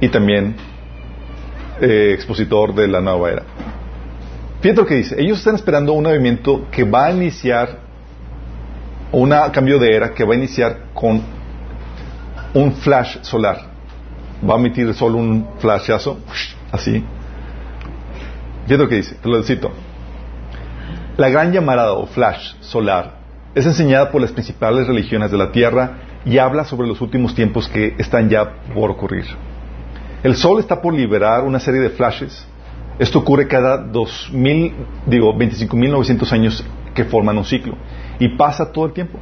Speaker 2: Y también eh, expositor de la nueva era. Fíjate lo que dice. Ellos están esperando un movimiento que va a iniciar un cambio de era que va a iniciar con un flash solar. Va a emitir solo un flashazo, así. ¿Qué es lo que dice? Te lo cito. La gran llamarada o flash solar es enseñada por las principales religiones de la Tierra y habla sobre los últimos tiempos que están ya por ocurrir. El Sol está por liberar una serie de flashes. Esto ocurre cada 2000, digo, 25.900 años que forman un ciclo y pasa todo el tiempo.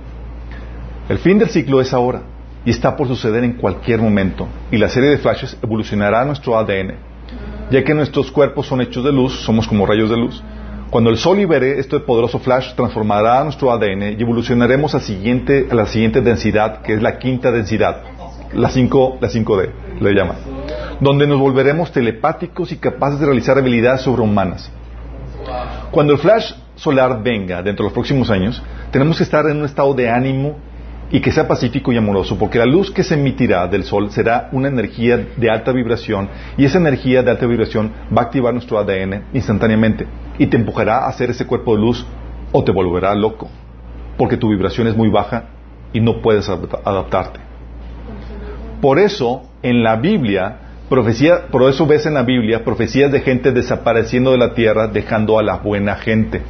Speaker 2: El fin del ciclo es ahora y está por suceder en cualquier momento y la serie de flashes evolucionará nuestro ADN, ya que nuestros cuerpos son hechos de luz, somos como rayos de luz. Cuando el Sol libere este poderoso flash, transformará nuestro ADN y evolucionaremos a, la siguiente densidad, que es la quinta densidad, la 5 la 5D, le llaman, donde nos volveremos telepáticos y capaces de realizar habilidades sobrehumanas. Cuando el flash solar venga dentro de los próximos años, tenemos que estar en un estado de ánimo y que sea pacífico y amoroso, porque la luz que se emitirá del sol será una energía de alta vibración y esa energía de alta vibración va a activar nuestro ADN instantáneamente y te empujará a hacer ese cuerpo de luz o te volverá loco, porque tu vibración es muy baja y no puedes adaptarte. Por eso, en la Biblia, profecía, por eso ves en la Biblia profecías de gente desapareciendo de la tierra, dejando a la buena gente.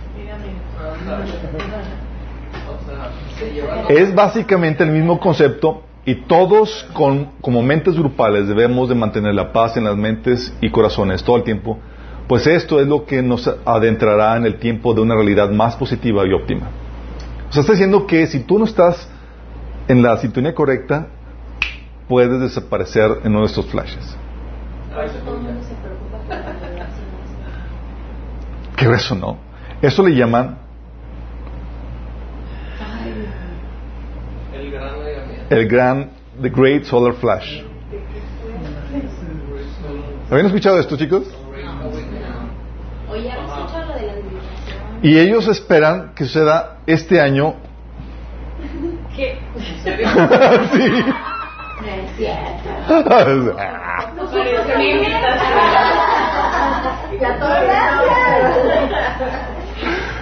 Speaker 2: Es básicamente el mismo concepto y todos con, como mentes grupales debemos de mantener la paz en las mentes y corazones todo el tiempo, pues esto es lo que nos adentrará en el tiempo de una realidad más positiva y óptima. O sea, está diciendo que si tú no estás en la sintonía correcta, puedes desaparecer en uno de estos flashes. ¿Qué eso no? Eso le llaman el gran, The Great Solar Flash. ¿Habían escuchado esto, chicos? Y ellos esperan que suceda este año. ¿Qué? sí.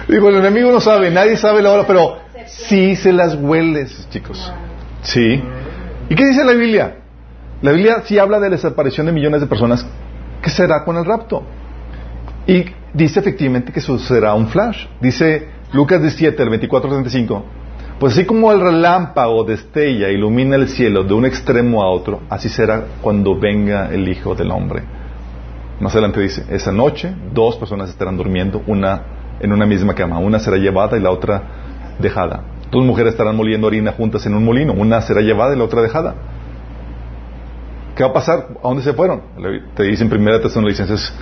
Speaker 2: Digo, el enemigo no sabe, nadie sabe la hora, pero sí se las hueles, chicos. Sí. ¿Y qué dice la Biblia? La Biblia sí habla de la desaparición de millones de personas. ¿Qué será con el rapto? Y dice efectivamente que sucederá un flash. Dice Lucas 17, el 24 35. Pues así como el relámpago destella, ilumina el cielo de un extremo a otro, así será cuando venga el Hijo del Hombre. Más adelante dice, esa noche dos personas estarán durmiendo, una en una misma cama, una será llevada y la otra dejada. Dos mujeres estarán moliendo harina juntas en un molino, una será llevada y la otra dejada. ¿Qué va a pasar? ¿A dónde se fueron? Te dice en primera Tesalonicenses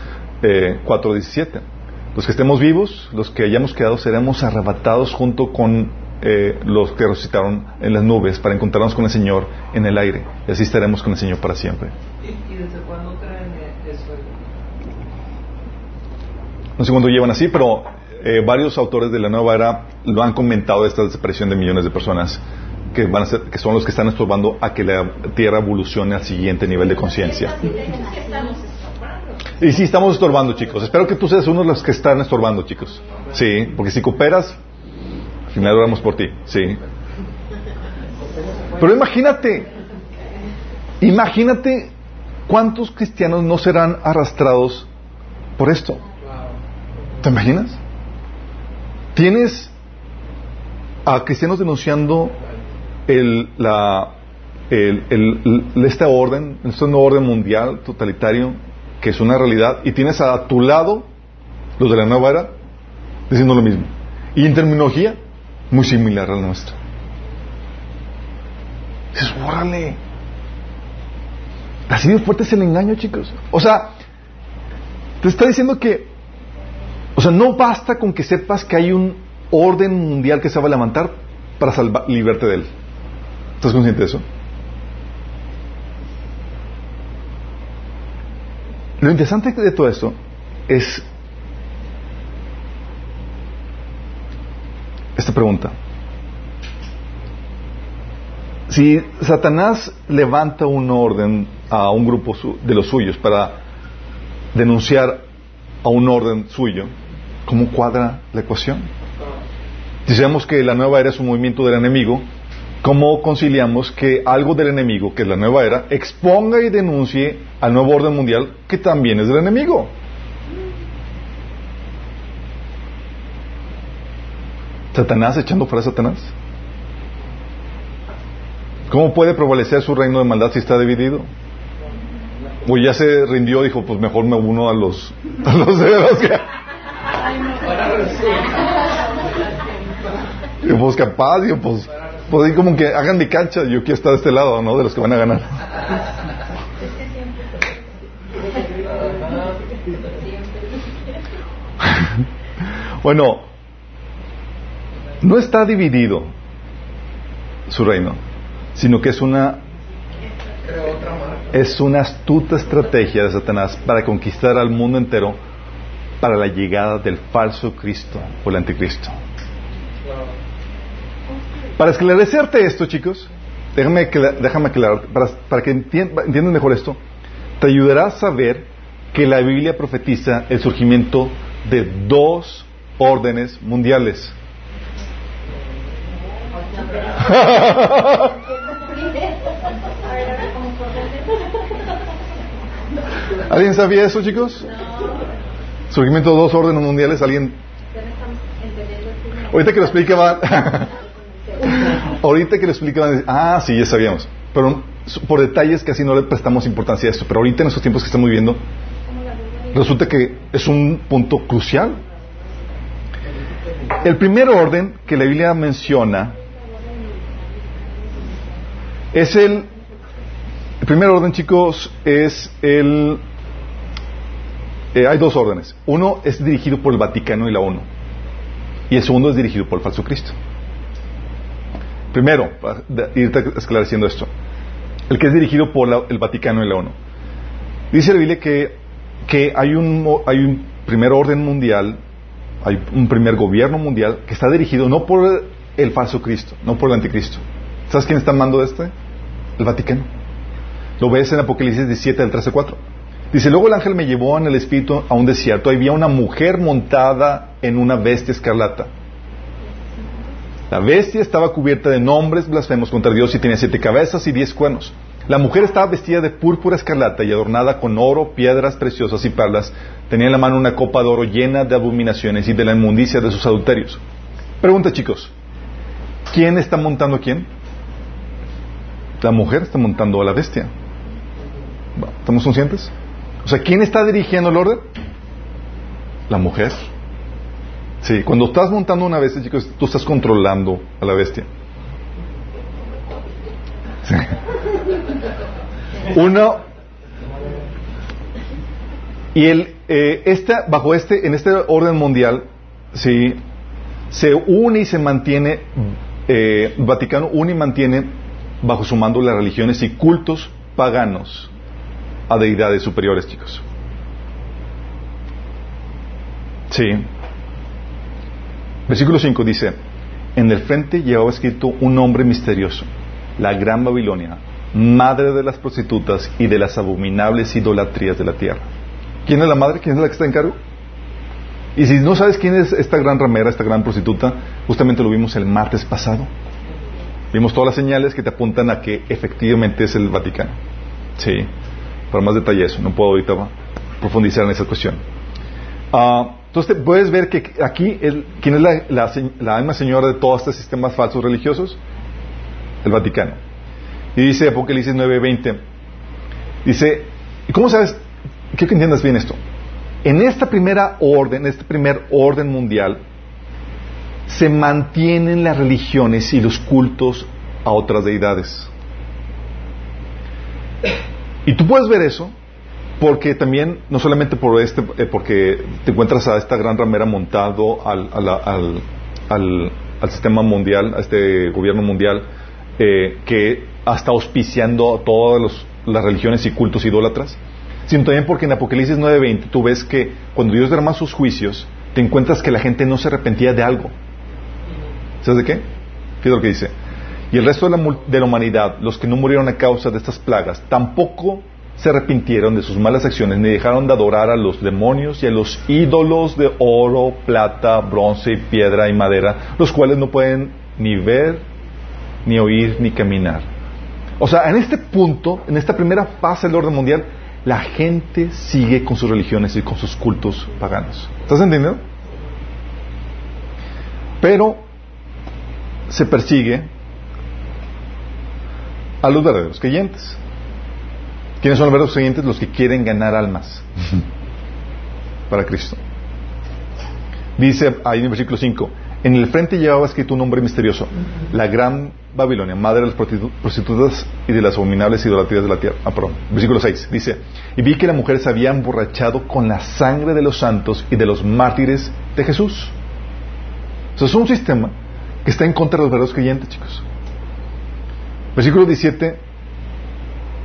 Speaker 2: eh, 4.17. Los que estemos vivos, los que hayamos quedado, seremos arrebatados junto con eh, los que resucitaron en las nubes para encontrarnos con el Señor en el aire. Y así estaremos con el Señor para siempre. ¿Y, desde cuándo traen eso? No sé cuándo llevan así, pero eh, varios autores de la nueva era lo han comentado esta desaparición de millones de personas que van a ser, que son los que están estorbando a que la Tierra evolucione al siguiente nivel de conciencia. Y sí, estamos estorbando, chicos. Espero que tú seas uno de los que están estorbando, chicos. Sí, porque si cooperas, al final oramos por ti. Sí. Pero imagínate, imagínate cuántos cristianos no serán arrastrados por esto. ¿Te imaginas? Tienes a cristianos denunciando el, la, el, este orden, este nuevo orden mundial totalitario, que es una realidad, y tienes a tu lado los de la nueva era diciendo lo mismo. Y en terminología, muy similar a la nuestra. Dices, órale. Así de fuerte es el engaño, chicos. O sea, te está diciendo que o sea, no basta con que sepas que hay un orden mundial que se va a levantar para salvar, librarte de él. ¿Estás consciente de eso? Lo interesante de todo esto es esta pregunta. Si Satanás levanta un orden a un grupo de los suyos para denunciar a un orden suyo, ¿Cómo cuadra la ecuación? Decíamos que la nueva era es un movimiento del enemigo. ¿Cómo conciliamos que algo del enemigo, que es la nueva era, exponga y denuncie al nuevo orden mundial que también es del enemigo? ¿Satanás echando fuera a Satanás? ¿Cómo puede prevalecer su reino de maldad si está dividido? O ya se rindió, dijo, pues mejor me uno a los, a que... Y pues capaz, yo pues, pues como que hagan de cancha, yo quiero estar de este lado, ¿no? De los que van a ganar. bueno, no está dividido su reino, sino que es una es una astuta estrategia de Satanás para conquistar al mundo entero para la llegada del falso Cristo o el anticristo. Para esclarecerte esto, chicos, déjame, déjame aclarar, para, para que entiendan mejor esto, te ayudará a saber que la Biblia profetiza el surgimiento de dos órdenes mundiales. ¿Alguien sabía eso, chicos? Surgimiento de dos órdenes mundiales, alguien. Ahorita que lo explique va. ahorita que lo explique van ah, sí, ya sabíamos. Pero por detalles así no le prestamos importancia a esto. Pero ahorita en estos tiempos que estamos viviendo, resulta que es un punto crucial. El primer orden que la Biblia menciona es el. El primer orden, chicos, es el eh, hay dos órdenes. Uno es dirigido por el Vaticano y la ONU. Y el segundo es dirigido por el falso Cristo. Primero, irte esclareciendo esto. El que es dirigido por el Vaticano y la ONU. Dice la Biblia que, que hay, un, hay un primer orden mundial, hay un primer gobierno mundial que está dirigido no por el falso Cristo, no por el anticristo. ¿Sabes quién está mando de este? El Vaticano. Lo ves en Apocalipsis 17 del 13 4. Dice, luego el ángel me llevó en el espíritu a un desierto. Había una mujer montada en una bestia escarlata. La bestia estaba cubierta de nombres blasfemos contra Dios y tenía siete cabezas y diez cuernos. La mujer estaba vestida de púrpura escarlata y adornada con oro, piedras preciosas y perlas. Tenía en la mano una copa de oro llena de abominaciones y de la inmundicia de sus adulterios. Pregunta, chicos. ¿quién está montando a quién? La mujer está montando a la bestia. ¿Estamos conscientes? O sea, ¿quién está dirigiendo el orden? La mujer. Sí, cuando estás montando una bestia, chicos, tú estás controlando a la bestia. Sí. Uno. Y el, eh, esta, bajo este, en este orden mundial, sí, se une y se mantiene, eh, Vaticano une y mantiene bajo su mando las religiones y cultos paganos a deidades superiores, chicos. Sí. Versículo 5 dice, en el frente llevaba escrito un nombre misterioso, la Gran Babilonia, madre de las prostitutas y de las abominables idolatrías de la tierra. ¿Quién es la madre? ¿Quién es la que está en cargo? Y si no sabes quién es esta gran ramera, esta gran prostituta, justamente lo vimos el martes pasado. Vimos todas las señales que te apuntan a que efectivamente es el Vaticano. Sí, para más detalle eso, no puedo ahorita profundizar en esa cuestión. Ah, entonces puedes ver que aquí, ¿quién es la, la, la alma señora de todos estos sistemas falsos religiosos? El Vaticano. Y dice Apocalipsis 9:20, dice, ¿y cómo sabes? Quiero que entiendas bien esto. En esta primera orden, en este primer orden mundial, se mantienen las religiones y los cultos a otras deidades. Y tú puedes ver eso porque también, no solamente por este, eh, porque te encuentras a esta gran ramera montado al, al, al, sistema mundial, a este gobierno mundial, eh, que está auspiciando todas las religiones y cultos idólatras, sino también porque en Apocalipsis 9:20 tú ves que cuando Dios derrama sus juicios, te encuentras que la gente no se arrepentía de algo. ¿Sabes de qué? ¿Qué es lo que dice? Y el resto de la, de la humanidad, los que no murieron a causa de estas plagas, tampoco se arrepintieron de sus malas acciones, ni dejaron de adorar a los demonios y a los ídolos de oro, plata, bronce, piedra y madera, los cuales no pueden ni ver, ni oír, ni caminar. O sea, en este punto, en esta primera fase del orden mundial, la gente sigue con sus religiones y con sus cultos paganos. ¿Estás entendiendo? Pero se persigue a los verdaderos creyentes. ¿Quiénes son los verdaderos creyentes? Los que quieren ganar almas para Cristo. Dice ahí en el versículo 5, en el frente llevaba escrito un nombre misterioso, la gran Babilonia, madre de las prostitutas y de las abominables idolatrías de la tierra. Ah, perdón. Versículo 6 dice, y vi que la mujer se había emborrachado con la sangre de los santos y de los mártires de Jesús. Eso es un sistema que está en contra de los verdaderos creyentes, chicos. Versículo 17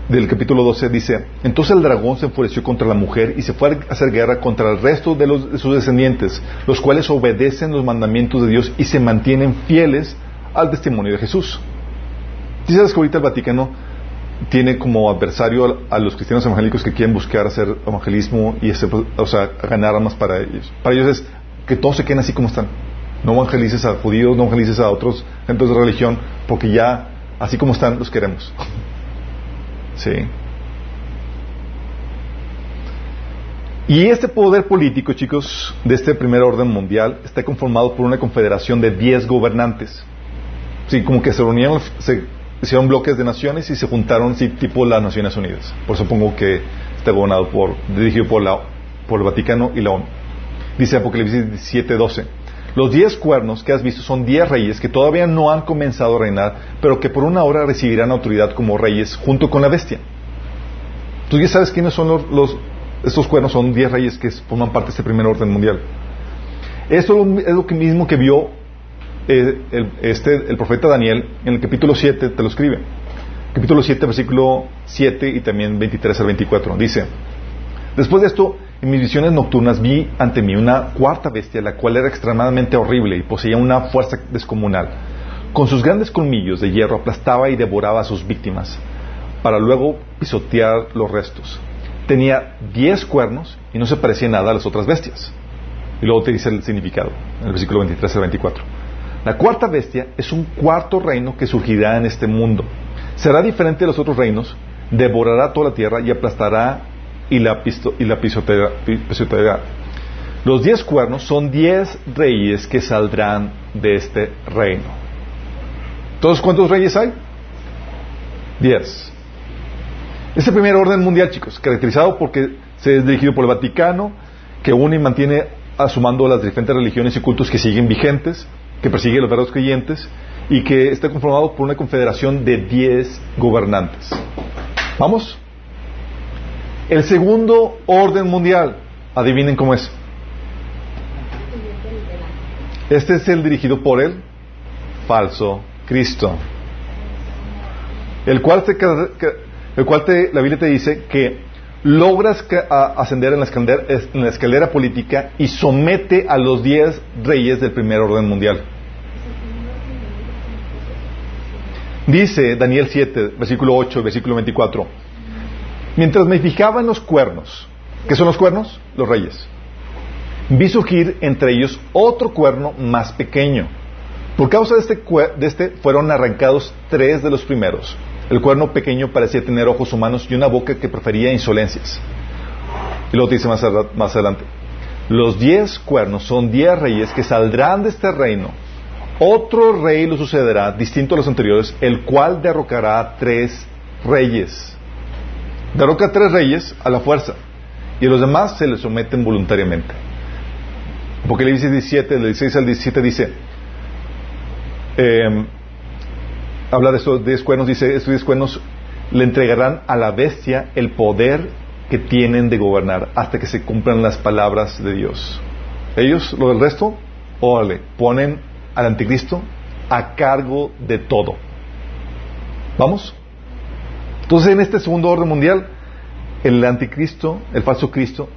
Speaker 2: del capítulo 12 dice, entonces el dragón se enfureció contra la mujer y se fue a hacer guerra contra el resto de, los, de sus descendientes, los cuales obedecen los mandamientos de Dios y se mantienen fieles al testimonio de Jesús. ¿Sí sabes que ahorita el Vaticano tiene como adversario a, los cristianos evangélicos que quieren buscar hacer evangelismo y o sea, ganar armas para ellos? Para ellos es que todos se queden así como están. No evangelices a judíos, no evangelices a otros ejemplos de religión, porque ya así como están los queremos. Sí. Y este poder político, chicos, de este primer orden mundial, está conformado por una confederación de 10 gobernantes. Sí, como que se reunieron, se hicieron bloques de naciones y se juntaron, sí, tipo las Naciones Unidas. Por supongo que está gobernado por, dirigido por, la, por el Vaticano y la ONU. Dice Apocalipsis 7:12. Los diez cuernos que has visto son diez reyes que todavía no han comenzado a reinar, pero que por una hora recibirán autoridad como reyes junto con la bestia. Tú ya sabes quiénes son los, estos cuernos, son diez reyes que forman parte de este primer orden mundial. Esto es lo mismo que vio eh, el, este, el profeta Daniel en el capítulo 7, te lo escribe. Capítulo 7, versículo 7 y también 23 al 24. Dice, después de esto en mis visiones nocturnas vi ante mí una cuarta bestia, la cual era extremadamente horrible y poseía una fuerza descomunal. Con sus grandes colmillos de hierro aplastaba y devoraba a sus víctimas, para luego pisotear los restos. Tenía diez cuernos y no se parecía nada a las otras bestias. Y luego te dice el significado, en el versículo 23 al 24. La cuarta bestia es un cuarto reino que surgirá en este mundo. Será diferente de los otros reinos, devorará toda la tierra y aplastará y la, pisto, y la pisoteará. Los diez cuernos son diez reyes que saldrán de este reino. Entonces, ¿cuántos reyes hay? Diez. Es el primer orden mundial, chicos, caracterizado porque se es dirigido por el Vaticano, que une y mantiene asumando las diferentes religiones y cultos que siguen vigentes, que persigue a los verdaderos creyentes y que está conformado por una confederación de diez gobernantes. ¿Vamos? El segundo orden mundial, adivinen cómo es. Este es el dirigido por el falso Cristo. El cual, te, la Biblia te dice que logras ascender en la, escalera, en la escalera política y somete a los diez reyes del primer orden mundial. Dice Daniel 7, versículo 8, versículo 24. Mientras me fijaba en los cuernos, ¿qué son los cuernos? Los reyes. Vi surgir entre ellos otro cuerno más pequeño. Por causa de este, de este fueron arrancados tres de los primeros. El cuerno pequeño parecía tener ojos humanos y una boca que prefería insolencias. Y luego dice más, más adelante, los diez cuernos son diez reyes que saldrán de este reino otro rey lo sucederá, distinto a los anteriores, el cual derrocará tres reyes. Derroca a tres reyes a la fuerza y a los demás se les someten voluntariamente. Apocalipsis 17, del 16 al 17 dice, em, habla de estos diez cuernos, dice, estos diez cuernos le entregarán a la bestia el poder que tienen de gobernar hasta que se cumplan las palabras de Dios. Ellos, lo del resto, órale, ponen al anticristo a cargo de todo. ¿Vamos? Entonces en este segundo orden mundial, el anticristo, el falso Cristo,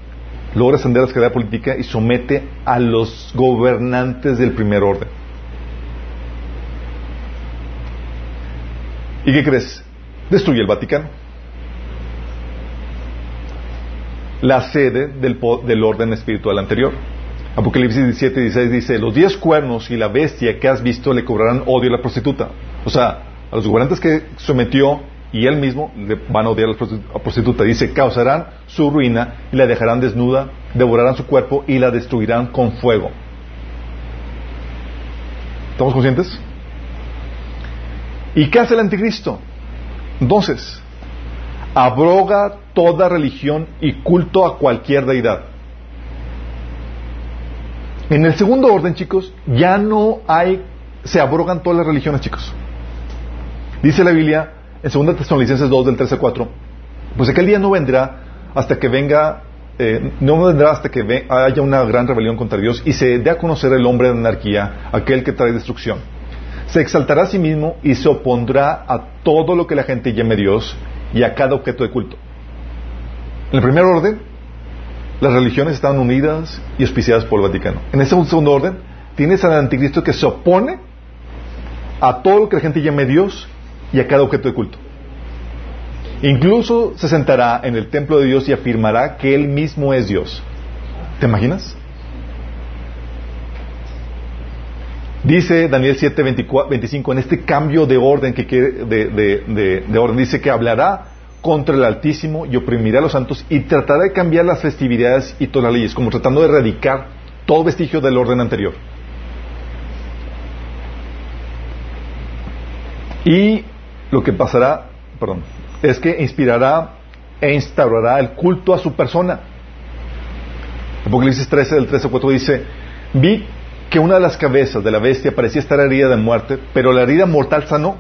Speaker 2: logra ascender a la escalera política y somete a los gobernantes del primer orden. ¿Y qué crees? Destruye el Vaticano. La sede del, del orden espiritual anterior. Apocalipsis 17, 16 dice, los diez cuernos y la bestia que has visto le cobrarán odio a la prostituta. O sea, a los gobernantes que sometió y él mismo le van a odiar a la prostituta. Dice, causarán su ruina y la dejarán desnuda, devorarán su cuerpo y la destruirán con fuego. ¿Estamos conscientes? ¿Y qué hace el anticristo? Entonces, abroga toda religión y culto a cualquier deidad. En el segundo orden, chicos, ya no hay, se abrogan todas las religiones, chicos. Dice la Biblia en 2 Tesalonicenses 2, del 13 a 4, pues aquel día no vendrá hasta que venga, eh, no vendrá hasta que haya una gran rebelión contra Dios y se dé a conocer el hombre de anarquía, aquel que trae destrucción. Se exaltará a sí mismo y se opondrá a todo lo que la gente llame Dios y a cada objeto de culto. En el primer orden, las religiones estaban unidas y auspiciadas por el Vaticano. En ese segundo orden, tienes al anticristo que se opone a todo lo que la gente llame Dios y a cada objeto de culto. Incluso se sentará en el templo de Dios y afirmará que Él mismo es Dios. ¿Te imaginas? Dice Daniel 7, 25, en este cambio de orden que quiere, de orden, dice que hablará contra el Altísimo y oprimirá a los santos y tratará de cambiar las festividades y todas las leyes, como tratando de erradicar todo vestigio del orden anterior. Y lo que pasará, perdón, es que inspirará e instaurará el culto a su persona. Apocalipsis 13, del 13 al 4 dice, vi que una de las cabezas de la bestia parecía estar herida de muerte, pero la herida mortal sanó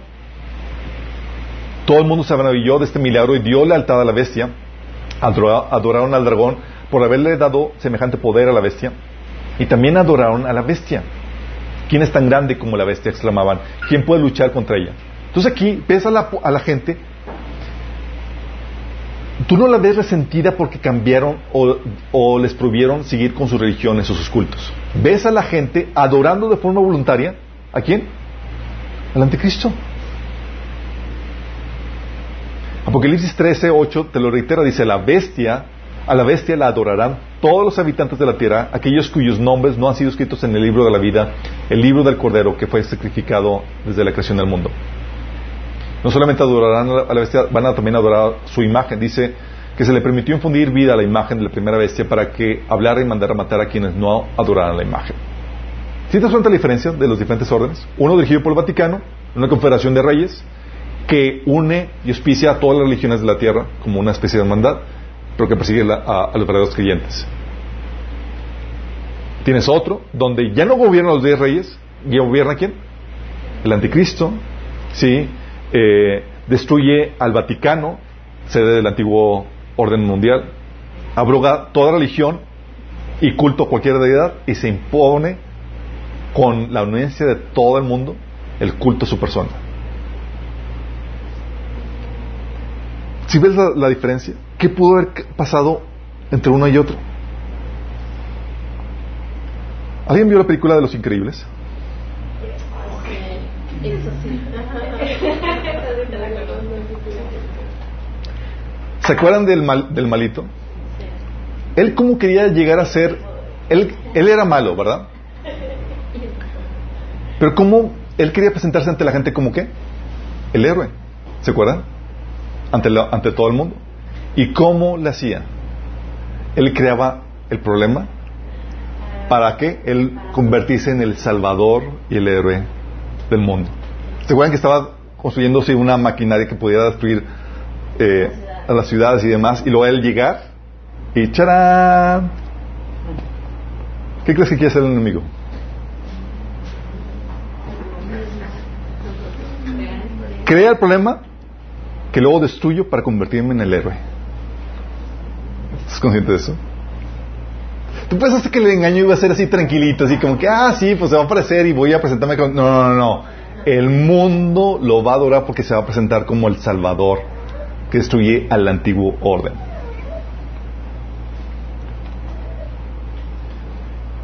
Speaker 2: todo el mundo se maravilló de este milagro y dio lealtad a la bestia. Adoraron al dragón por haberle dado semejante poder a la bestia. Y también adoraron a la bestia. ¿Quién es tan grande como la bestia? exclamaban. ¿Quién puede luchar contra ella? Entonces aquí ves a la, gente. Tú no la ves resentida porque cambiaron o, o les prohibieron seguir con sus religiones o sus cultos. Ves a la gente adorando de forma voluntaria. ¿A quién? Al anticristo. Apocalipsis 13, 8 te lo reitera, dice, la bestia, a la bestia la adorarán todos los habitantes de la tierra, aquellos cuyos nombres no han sido escritos en el libro de la vida, el libro del Cordero que fue sacrificado desde la creación del mundo. No solamente adorarán a la bestia, van a también adorar su imagen. Dice que se le permitió infundir vida a la imagen de la primera bestia para que hablara y mandara a matar a quienes no adoraran la imagen. ¿Sí te cuenta la diferencia de los diferentes órdenes? Uno dirigido por el Vaticano, una confederación de reyes que une y auspicia a todas las religiones de la tierra como una especie de hermandad, pero que persigue a, los verdaderos creyentes. Tienes otro donde ya no gobiernan los diez reyes, ¿y gobierna quién? El anticristo, ¿sí? Eh, destruye al Vaticano, sede del antiguo orden mundial, abroga toda religión y culto a cualquier deidad y se impone con la anuencia de todo el mundo el culto a su persona. Si ves la, diferencia, ¿qué pudo haber pasado entre uno y otro? ¿Alguien vio la película de Los Increíbles? ¿Se acuerdan del, del malito? Él cómo quería llegar a ser, él, él era malo, ¿verdad? Pero cómo él quería presentarse ante la gente como qué? El héroe. ¿Se acuerdan? Ante, ante todo el mundo. ¿Y cómo le hacía? Él creaba el problema para que él convertirse en el salvador y el héroe del mundo. ¿Se acuerdan que estaba construyéndose una maquinaria que pudiera destruir eh, a las ciudades y demás? Y luego él llegar y ¡charán! ¿Qué crees que quiere hacer el enemigo? Crea el problema que luego destruyo para convertirme en el héroe. ¿Estás consciente de eso? Tú pensaste que el engaño iba a ser así tranquilito, así como que, ah, sí, pues se va a aparecer y voy a presentarme con... No, no, no, no. El mundo lo va a adorar porque se va a presentar como el Salvador que destruye al antiguo orden.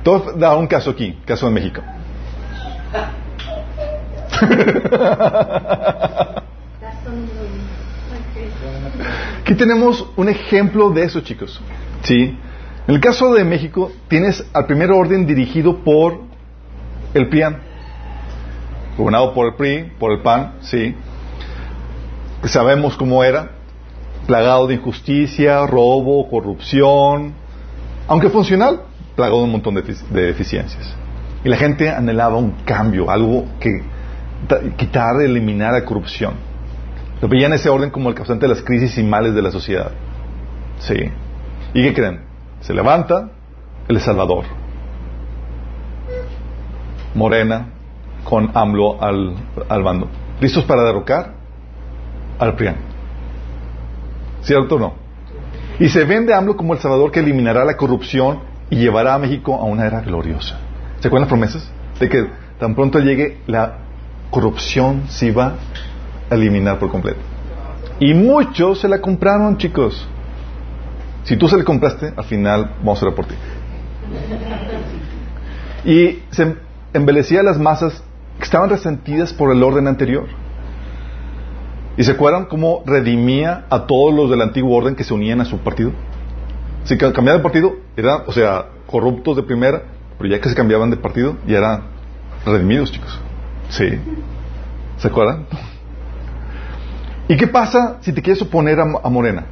Speaker 2: Todo da un caso aquí, caso de México. Aquí tenemos un ejemplo de eso, chicos. ¿Sí? En el caso de México, tienes al primer orden dirigido por el PRIAN, gobernado por el PRI, por el PAN, ¿sí? Sabemos cómo era, plagado de injusticia, robo, corrupción, aunque funcional, plagado de un montón de, de deficiencias. Y la gente anhelaba un cambio, algo que quitar, eliminar la corrupción. Lo veían ese orden como el causante de las crisis y males de la sociedad. Sí. ¿Y qué creen? Se levanta el Salvador. Morena con AMLO al, al bando. ¿Listos para derrocar al PRIAN? ¿Cierto o no? Y se vende AMLO como el Salvador que eliminará la corrupción y llevará a México a una era gloriosa. ¿Se acuerdan las promesas? De que tan pronto llegue la corrupción se iba a eliminar por completo. Y muchos se la compraron, chicos. Si tú se la compraste, al final vamos a ver por ti. Y se embelecía las masas que estaban resentidas por el orden anterior. ¿Y se acuerdan cómo redimía a todos los del antiguo orden que se unían a su partido? Si cambiaban de partido, eran, o sea, corruptos de primera, pero ya que se cambiaban de partido, ya eran redimidos, chicos. Sí. ¿Se acuerdan? ¿Y qué pasa si te quieres oponer a, Morena?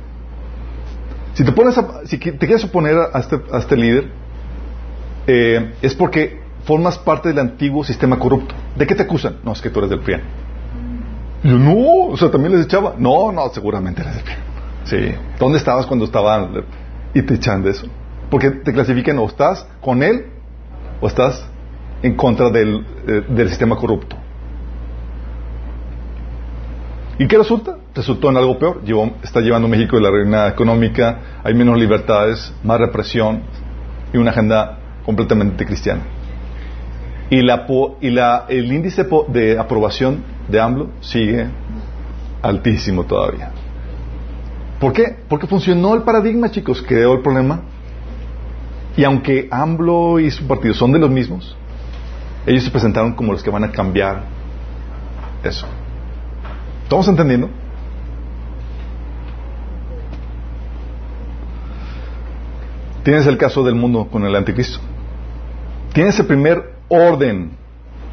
Speaker 2: Si te, pones si te quieres oponer a este, a este líder, eh, es porque formas parte del antiguo sistema corrupto. ¿De qué te acusan? No, es que tú eres del PRIAN. Yo, no, o sea, también les echaba. No, no, seguramente eres PRIAN. Sí. ¿Dónde estabas cuando estaban y te echan de eso? Porque te clasifican o estás con él o estás en contra del, eh, del sistema corrupto. ¿Y qué resulta? Resultó en algo peor. está llevando México de la ruina económica, hay menos libertades, más represión y una agenda completamente cristiana. Y, la, y la, el índice de aprobación de AMLO sigue altísimo todavía. ¿Por qué? Porque funcionó el paradigma, chicos, creó el problema. Y aunque AMLO y su partido son de los mismos, ellos se presentaron como los que van a cambiar eso. ¿Estamos entendiendo? Tienes el caso del mundo con el anticristo. Tienes el primer orden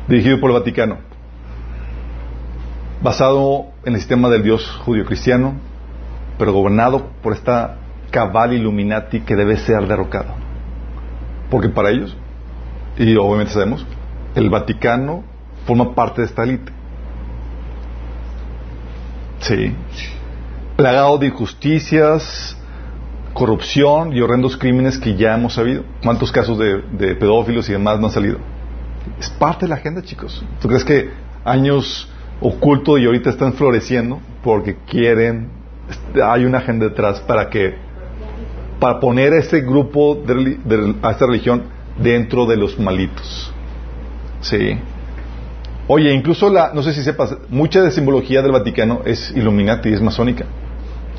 Speaker 2: dirigido por el Vaticano, basado en el sistema del Dios judío-cristiano, pero gobernado por esta cabal Illuminati que debe ser derrocado. Porque para ellos, y obviamente sabemos, el Vaticano forma parte de esta élite. Sí. Plagado de injusticias, corrupción y horrendos crímenes que ya hemos sabido. ¿Cuántos casos de, de pedófilos y demás no han salido? Es parte de la agenda, chicos. ¿Tú crees que años ocultos y ahorita están floreciendo porque quieren, hay una agenda detrás para que, para poner a este grupo, de, a esta religión dentro de los malitos? Sí. Oye, incluso la, no sé si sepas, mucha de simbología del Vaticano es Illuminati, es masónica.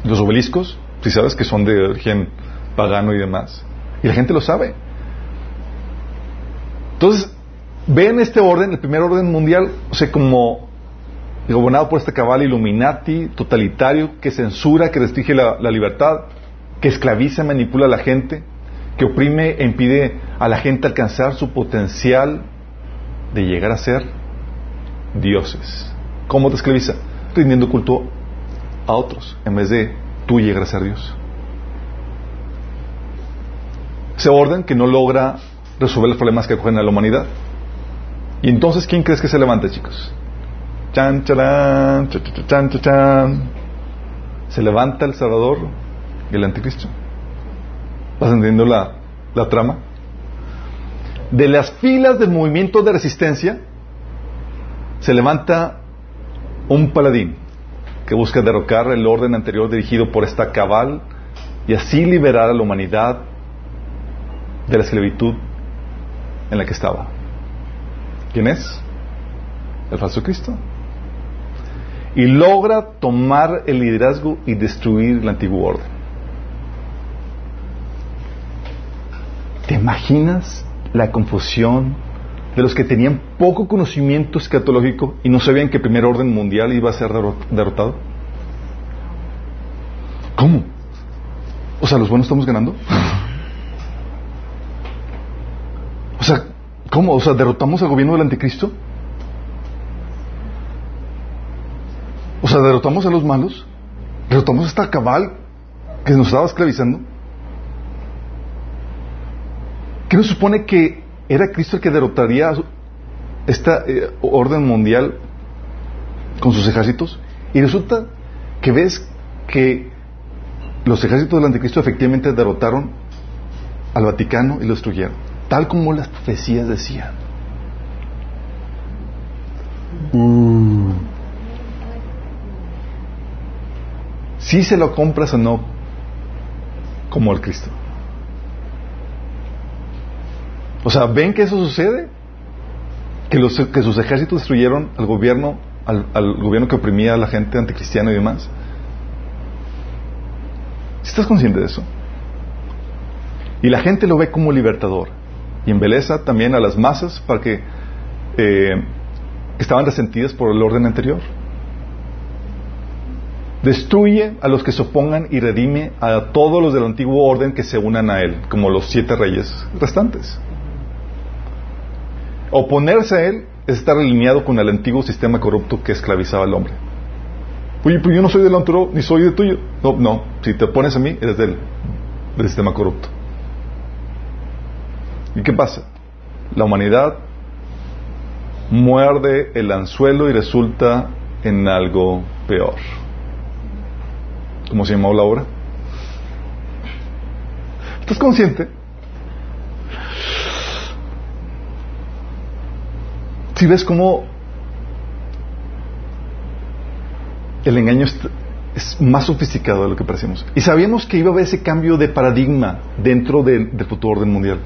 Speaker 2: Los obeliscos, si sabes que son de origen pagano y demás. Y la gente lo sabe. Entonces, ven este orden, el primer orden mundial, o sea, como gobernado por este cabal Illuminati, totalitario, que censura, que restringe la, libertad, que esclaviza, manipula a la gente, que oprime e impide a la gente alcanzar su potencial de llegar a ser dioses. ¿Cómo te esclaviza? Rindiendo culto a otros en vez de tú llegar a ser Dios. Ese orden que no logra resolver los problemas que acogen a la humanidad. Y entonces, ¿quién crees que se levanta, chicos? Chan, chan, chan, chan. Se levanta el Salvador y el Anticristo. ¿Vas entendiendo la, la trama? De las filas del movimiento de resistencia se levanta un paladín que busca derrocar el orden anterior dirigido por esta cabal y así liberar a la humanidad de la esclavitud en la que estaba. ¿Quién es? El falso Cristo. Y logra tomar el liderazgo y destruir el antiguo orden. ¿Te imaginas la confusión de los que tenían poco conocimiento escatológico y no sabían que el primer orden mundial iba a ser derrotado? ¿Cómo? O sea, ¿los buenos estamos ganando? O sea, ¿cómo? O sea, ¿derrotamos al gobierno del anticristo? Sea, ¿derrotamos a los malos? ¿Derrotamos a esta cabal que nos estaba esclavizando? ¿Qué nos supone que era Cristo el que derrotaría esta eh, orden mundial con sus ejércitos. Y resulta que ves que los ejércitos del anticristo efectivamente derrotaron al Vaticano y lo destruyeron, tal como las profecías decían. Uh. Si se lo compras o no, como el Cristo. O sea, ¿ven que eso sucede? Que, los, que sus ejércitos destruyeron al gobierno, al, gobierno que oprimía a la gente anticristiana y demás. estás consciente de eso? Y la gente lo ve como libertador. Y embeleza también a las masas para que eh, estaban resentidas por el orden anterior. Destruye a los que se opongan y redime a todos los del antiguo orden que se unan a él, como los siete reyes restantes. Oponerse a él es estar alineado con el antiguo sistema corrupto que esclavizaba al hombre. Oye, pues yo no soy del antro, ni soy de tuyo. No, no, si te opones a mí, eres del, del sistema corrupto. ¿Y qué pasa? La humanidad muerde el anzuelo y resulta en algo peor. ¿Cómo se llamó la obra? ¿Estás consciente? Si ves cómo el engaño es, más sofisticado de lo que parecemos. Y sabíamos que iba a haber ese cambio de paradigma dentro del, futuro orden mundial.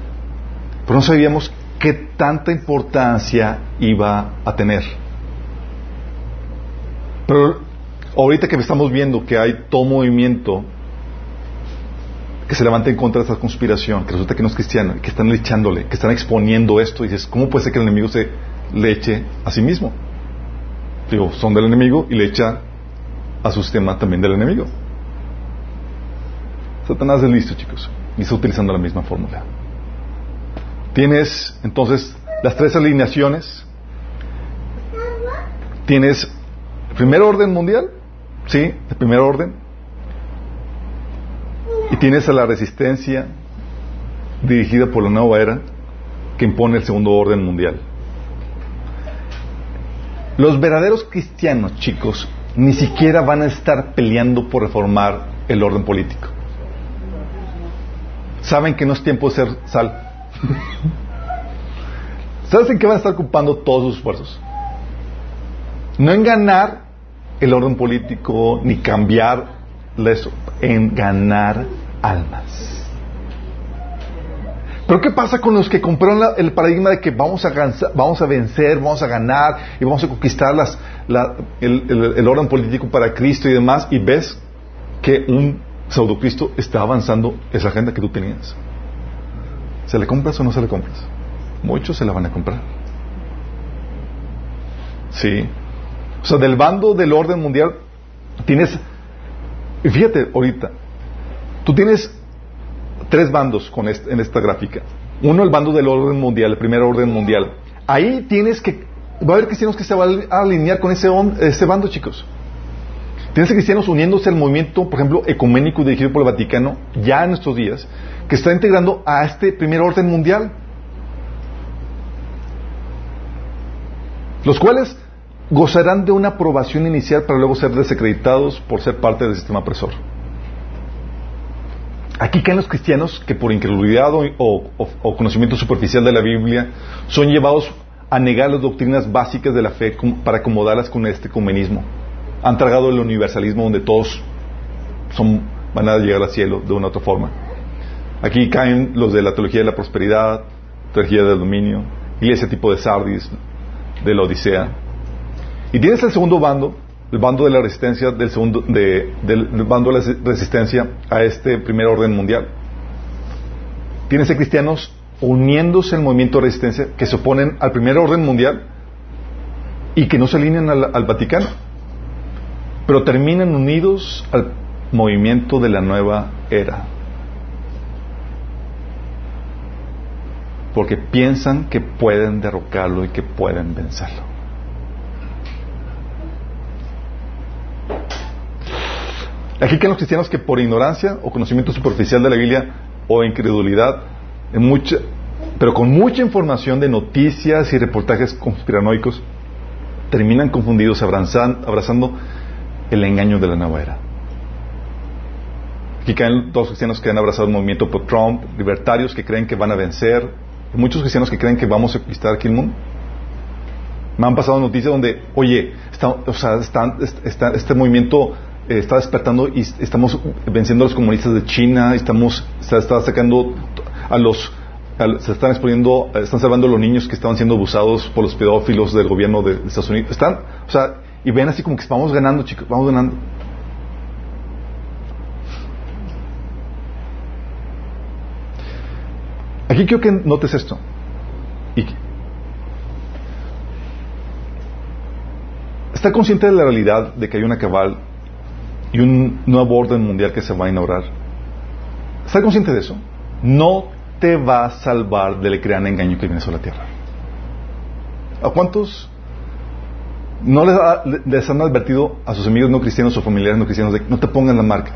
Speaker 2: Pero no sabíamos qué tanta importancia iba a tener. Pero ahorita que estamos viendo que hay todo movimiento que se levanta en contra de esta conspiración, que resulta que no es cristiano, que están echándole, que están exponiendo esto, y dices, ¿cómo puede ser que el enemigo se le eche a sí mismo. Digo, son del enemigo y le echa a su sistema también del enemigo. Satanás es listo, chicos, y está utilizando la misma fórmula. Tienes entonces las tres alineaciones. Tienes primer orden mundial, ¿sí? El primer orden. Y tienes a la resistencia dirigida por la nueva era que impone el segundo orden mundial. Los verdaderos cristianos, chicos, ni siquiera van a estar peleando por reformar el orden político. Saben que no es tiempo de ser sal. ¿Sabes en qué van a estar ocupando todos sus esfuerzos? No en ganar el orden político ni cambiar eso, en ganar almas. Pero ¿qué pasa con los que compraron el paradigma de que vamos a, vamos a vencer, vamos a ganar y vamos a conquistar las, el, orden político para Cristo y demás? Y ves que un pseudo Cristo está avanzando esa agenda que tú tenías. ¿Se le compras o no se le compras? Muchos se la van a comprar. Sí. O sea, del bando del orden mundial tienes, fíjate ahorita, tú tienes tres bandos con en esta gráfica. Uno, el bando del orden mundial, el primer orden mundial. Ahí tienes que, va a haber cristianos que se van a alinear con ese, ese bando, chicos. Tienes cristianos uniéndose al movimiento, por ejemplo, ecuménico dirigido por el Vaticano, ya en estos días, que está integrando a este primer orden mundial. Los cuales gozarán de una aprobación inicial para luego ser desacreditados por ser parte del sistema opresor. Aquí caen los cristianos que por incredulidad o, conocimiento superficial de la Biblia son llevados a negar las doctrinas básicas de la fe para acomodarlas con este comunismo. Han tragado el universalismo donde todos son, van a llegar al cielo de una u otra forma. Aquí caen los de la teología de la prosperidad, teología del dominio, iglesia tipo de Sardis, de la Odisea. Y tienes el segundo bando, el bando de la resistencia del segundo del bando de la resistencia a este primer orden mundial. Tienes a cristianos uniéndose al movimiento de resistencia que se oponen al primer orden mundial y que no se alinean al, Vaticano, pero terminan unidos al movimiento de la nueva era. Porque piensan que pueden derrocarlo y que pueden vencerlo. Aquí que los cristianos que por ignorancia o conocimiento superficial de la Biblia o incredulidad, en pero con mucha información de noticias y reportajes conspiranoicos, terminan confundidos abrazando el engaño de la nueva era. Aquí caen dos cristianos que han abrazado el movimiento por Trump, libertarios que creen que van a vencer, muchos cristianos que creen que vamos a conquistar aquí el mundo. Me han pasado noticias donde, oye, o sea, este movimiento eh, está despertando y estamos venciendo a los comunistas de China, estamos, se está sacando a los, se están exponiendo, están salvando a los niños que estaban siendo abusados por los pedófilos del gobierno de Estados Unidos. Están, o sea, y ven así como que vamos ganando, chicos, vamos ganando. Aquí quiero que notes esto. Y está consciente de la realidad de que hay una cabal y un nuevo orden mundial que se va a inaugurar. ¿Estás consciente de eso? No te va a salvar del gran engaño que viene sobre la tierra. ¿A cuántos no les, han advertido a sus amigos no cristianos o familiares no cristianos de que no te pongan la marca?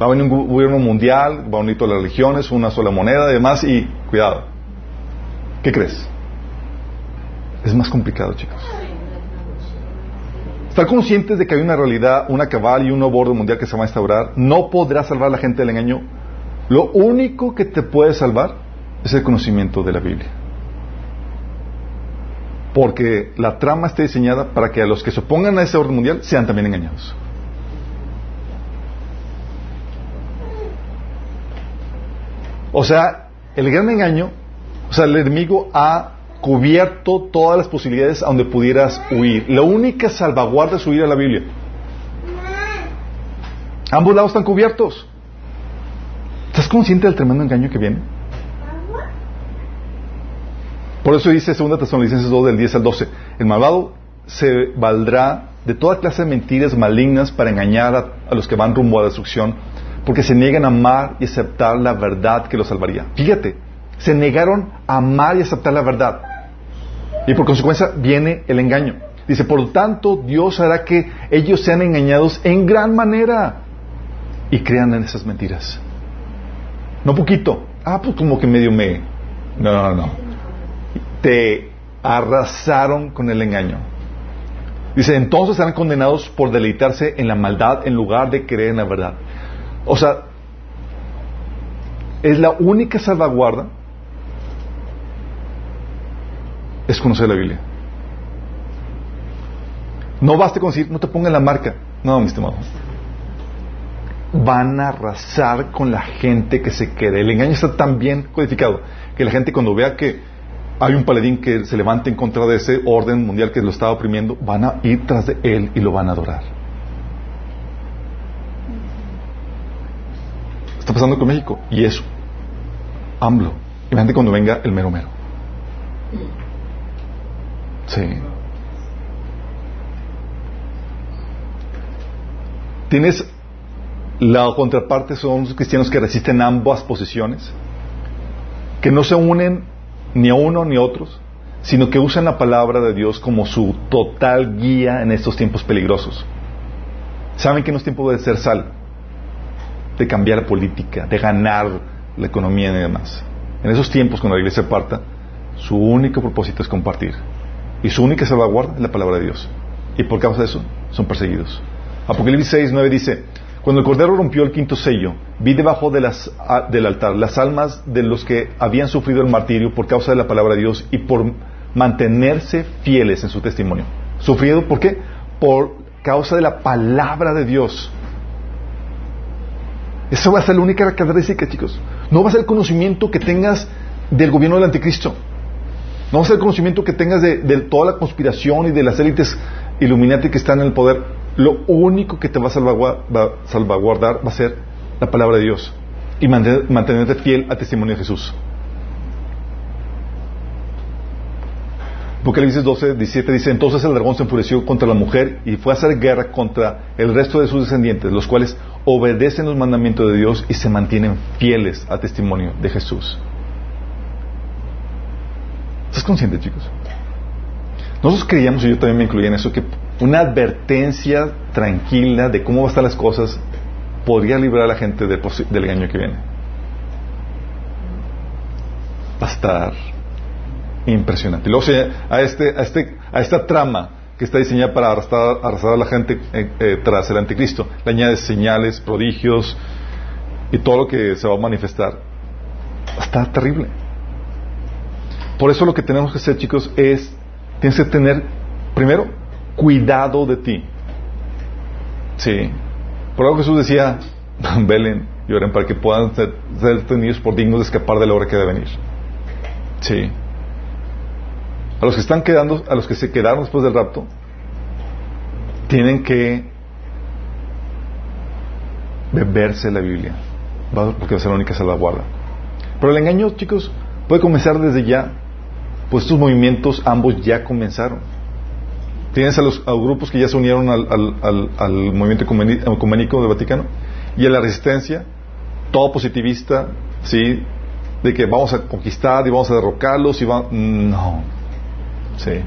Speaker 2: Va a venir un gobierno mundial, va a unir todas las religiones, una sola moneda y demás, y cuidado. ¿Qué crees? Es más complicado, chicos. Estar conscientes de que hay una realidad, una cabal y un nuevo orden mundial que se va a instaurar, no podrá salvar a la gente del engaño. Lo único que te puede salvar es el conocimiento de la Biblia. Porque la trama está diseñada para que a los que se opongan a ese orden mundial sean también engañados. O sea, el gran engaño, o sea, el enemigo ha cubierto todas las posibilidades a donde pudieras huir. La única salvaguarda es huir a la Biblia. Ambos lados están cubiertos. ¿Estás consciente del tremendo engaño que viene? Por eso dice 2 Tesalonicenses 2 del 10 al 12, el malvado se valdrá de toda clase de mentiras malignas para engañar a, a los que van rumbo a la destrucción, porque se niegan a amar y aceptar la verdad que los salvaría. Fíjate, se negaron a amar y aceptar la verdad. Y por consecuencia viene el engaño. Dice, por tanto, Dios hará que ellos sean engañados en gran manera y crean en esas mentiras. No poquito. Ah, pues como que medio me... No, no, no. Te arrasaron con el engaño. Dice, entonces serán condenados por deleitarse en la maldad en lugar de creer en la verdad. O sea, es la única salvaguarda es conocer la Biblia. No baste con decir, no te pongan la marca. No, mi estimado. Van a arrasar con la gente que se quede. El engaño está tan bien codificado que la gente cuando vea que hay un paladín que se levanta en contra de ese orden mundial que lo está oprimiendo, van a ir tras de él y lo van a adorar. Está pasando con México y eso. AMLO. Imagínate cuando venga el mero mero. Sí. Tienes la contraparte son los cristianos que resisten ambas posiciones, que no se unen ni a uno ni a otros, sino que usan la palabra de Dios como su total guía en estos tiempos peligrosos. Saben que no es tiempo de ser sal, de cambiar la política, de ganar la economía y demás. En esos tiempos, cuando la iglesia parta, su único propósito es compartir. Y su única salvaguarda es la palabra de Dios. Y por causa de eso, son perseguidos. Apocalipsis 6, 9 dice, cuando el Cordero rompió el quinto sello, vi debajo de las, del altar las almas de los que habían sufrido el martirio por causa de la palabra de Dios y por mantenerse fieles en su testimonio. ¿Sufrido por qué? Por causa de la palabra de Dios. Eso va a ser la única característica, chicos. No va a ser el conocimiento que tengas del gobierno del anticristo. No ser el conocimiento que tengas de, toda la conspiración y de las élites iluminati que están en el poder lo único que te va a salvaguardar va a ser la palabra de Dios y mantenerte fiel al testimonio de Jesús. Apocalipsis 12, 17 dice, entonces el dragón se enfureció contra la mujer y fue a hacer guerra contra el resto de sus descendientes, los cuales obedecen los mandamientos de Dios y se mantienen fieles al testimonio de Jesús. ¿Estás consciente, chicos? Nosotros creíamos, y yo también me incluía en eso, que una advertencia tranquila de cómo van a estar las cosas podría librar a la gente del, engaño que viene. Va a estar impresionante. Y luego a, este, a, este, a esta trama que está diseñada para arrastrar, arrastrar a la gente eh, eh, tras el anticristo, le añades señales, prodigios y todo lo que se va a manifestar. Está terrible. Por eso lo que tenemos que hacer, chicos, es, tienes que tener, primero, cuidado de ti. Sí. Por algo Jesús decía, velen y oren para que puedan ser, tenidos por dignos de escapar de la hora que debe venir. Sí. A los que están quedando, a los que se quedaron después del rapto, tienen que beberse la Biblia, porque va a ser la única salvaguarda. Pero el engaño, chicos, puede comenzar desde ya, pues estos movimientos ambos ya comenzaron. Tienes a los grupos que ya se unieron al, al, al, movimiento ecuménico del Vaticano y a la resistencia, todo positivista, ¿sí? De que vamos a conquistar y vamos a derrocarlos y van... No. Sí.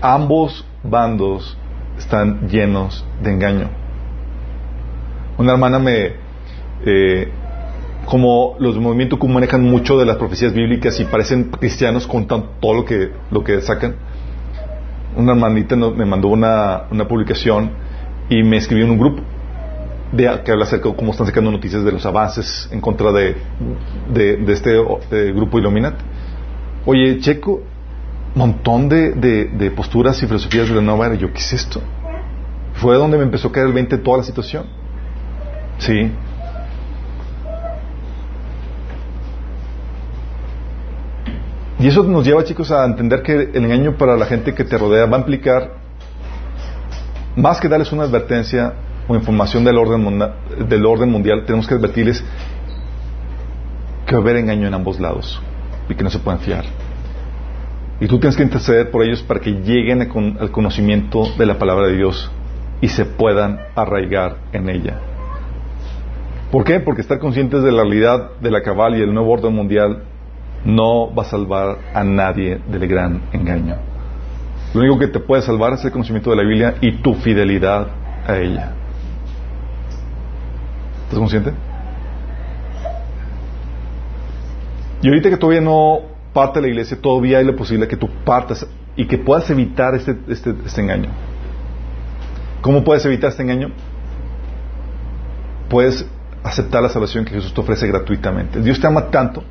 Speaker 2: Ambos bandos están llenos de engaño. Una hermana me... Eh, como los movimientos manejan mucho de las profecías bíblicas y parecen cristianos, contan todo lo que, lo que sacan una hermanita me mandó una, una publicación y me escribió en un grupo de, que habla acerca de cómo están sacando noticias de los avances en contra de, de, este grupo Illuminati. Oye, checo, montón de, de, posturas y filosofías de la nueva era. Yo, ¿qué es esto? Fue donde me empezó a caer el 20 toda la situación. Sí. Y eso nos lleva, chicos, a entender que el engaño para la gente que te rodea va a implicar, más que darles una advertencia o información del orden, del orden mundial, tenemos que advertirles que va a haber engaño en ambos lados y que no se pueden fiar. Y tú tienes que interceder por ellos para que lleguen al conocimiento de la palabra de Dios y se puedan arraigar en ella. ¿Por qué? Porque estar conscientes de la realidad de la cabal y el nuevo orden mundial no va a salvar a nadie del gran engaño. Lo único que te puede salvar es el conocimiento de la Biblia y tu fidelidad a ella. ¿Estás consciente? Y ahorita que todavía no parte la iglesia, todavía hay la posibilidad que tú partas y que puedas evitar este, este, este engaño. ¿Cómo puedes evitar este engaño? Puedes aceptar la salvación que Jesús te ofrece gratuitamente. Dios te ama tanto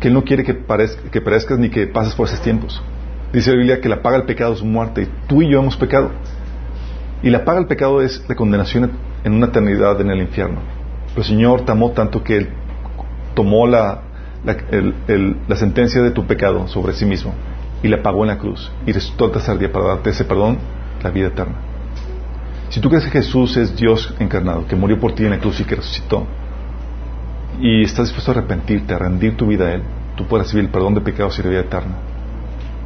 Speaker 2: que Él no quiere que, parezca, que perezcas ni que pases por esos tiempos. Dice la Biblia que la paga el pecado es muerte tú y yo hemos pecado. Y la paga el pecado es la condenación en una eternidad en el infierno. Pero el Señor te amó tanto que Él tomó la, la, sentencia de tu pecado sobre sí mismo y la pagó en la cruz y resucitó el tercer día para darte ese perdón, la vida eterna. Si tú crees que Jesús es Dios encarnado, que murió por ti en la cruz y que resucitó, y estás dispuesto a arrepentirte, a rendir tu vida a Él, tú puedes recibir el perdón de pecados y la vida eterna.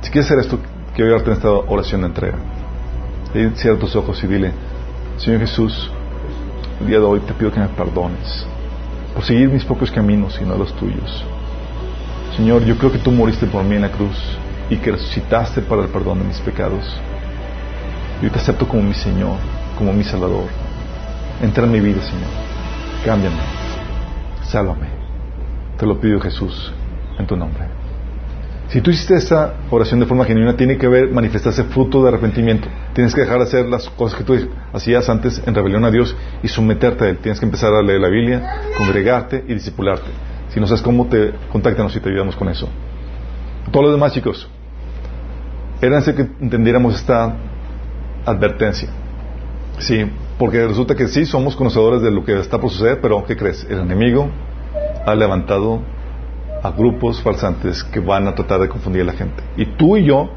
Speaker 2: Si quieres hacer esto, quiero ayudarte en esta oración de entrega. Cierra tus ojos y dile, Señor Jesús, el día de hoy te pido que me perdones por seguir mis propios caminos y no los tuyos. Señor, yo creo que tú moriste por mí en la cruz y que resucitaste para el perdón de mis pecados. Yo te acepto como mi Señor, como mi Salvador. Entra en mi vida, Señor. Cámbiame. Sálvame. Te lo pido, Jesús, en tu nombre. Si tú hiciste esta oración de forma genuina, tiene que haber manifestarse fruto de arrepentimiento. Tienes que dejar de hacer las cosas que tú hacías antes en rebelión a Dios y someterte a Él. Tienes que empezar a leer la Biblia, congregarte y discipularte. Si no sabes cómo, te contáctanos y te ayudamos con eso. Todos los demás, chicos, era necesario que entendiéramos esta advertencia. Sí, porque resulta que sí somos conocedores de lo que está por suceder, pero ¿qué crees? El enemigo ha levantado a grupos falsantes que van a tratar de confundir a la gente. Y tú y yo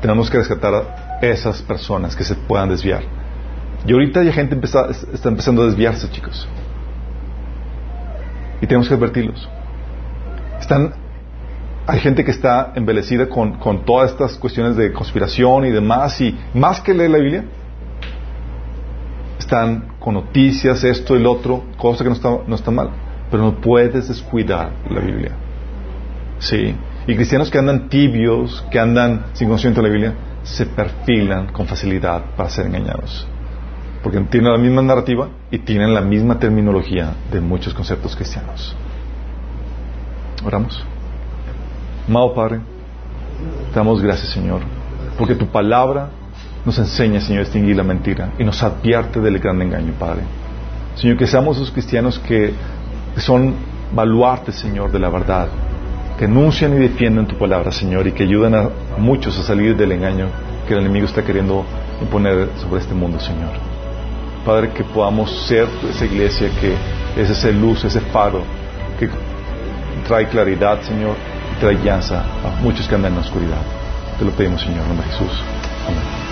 Speaker 2: tenemos que rescatar a esas personas que se puedan desviar. Y ahorita ya gente está empezando a desviarse, chicos. Y tenemos que advertirlos. Están, hay gente que está envelecida con, con todas estas cuestiones de conspiración y demás, y más que leer la Biblia, están con noticias, esto y lo otro, cosa que no está, no está mal. Pero no puedes descuidar la Biblia. Sí. Y cristianos que andan tibios, que andan sin conocimiento de la Biblia, se perfilan con facilidad para ser engañados. Porque tienen la misma narrativa y tienen la misma terminología de muchos conceptos cristianos. Oramos. Amado Padre, te damos gracias, Señor, porque tu palabra nos enseña, Señor, a distinguir la mentira y nos advierte del gran engaño, Padre. Señor, que seamos esos cristianos que son baluartes, Señor, de la verdad, que anuncian y defienden tu palabra, Señor, y que ayudan a muchos a salir del engaño que el enemigo está queriendo imponer sobre este mundo, Señor. Padre, que podamos ser esa iglesia que es esa luz, ese faro que trae claridad, Señor, y trae llanza a muchos que andan en la oscuridad. Te lo pedimos, Señor, en nombre de Jesús. Amén.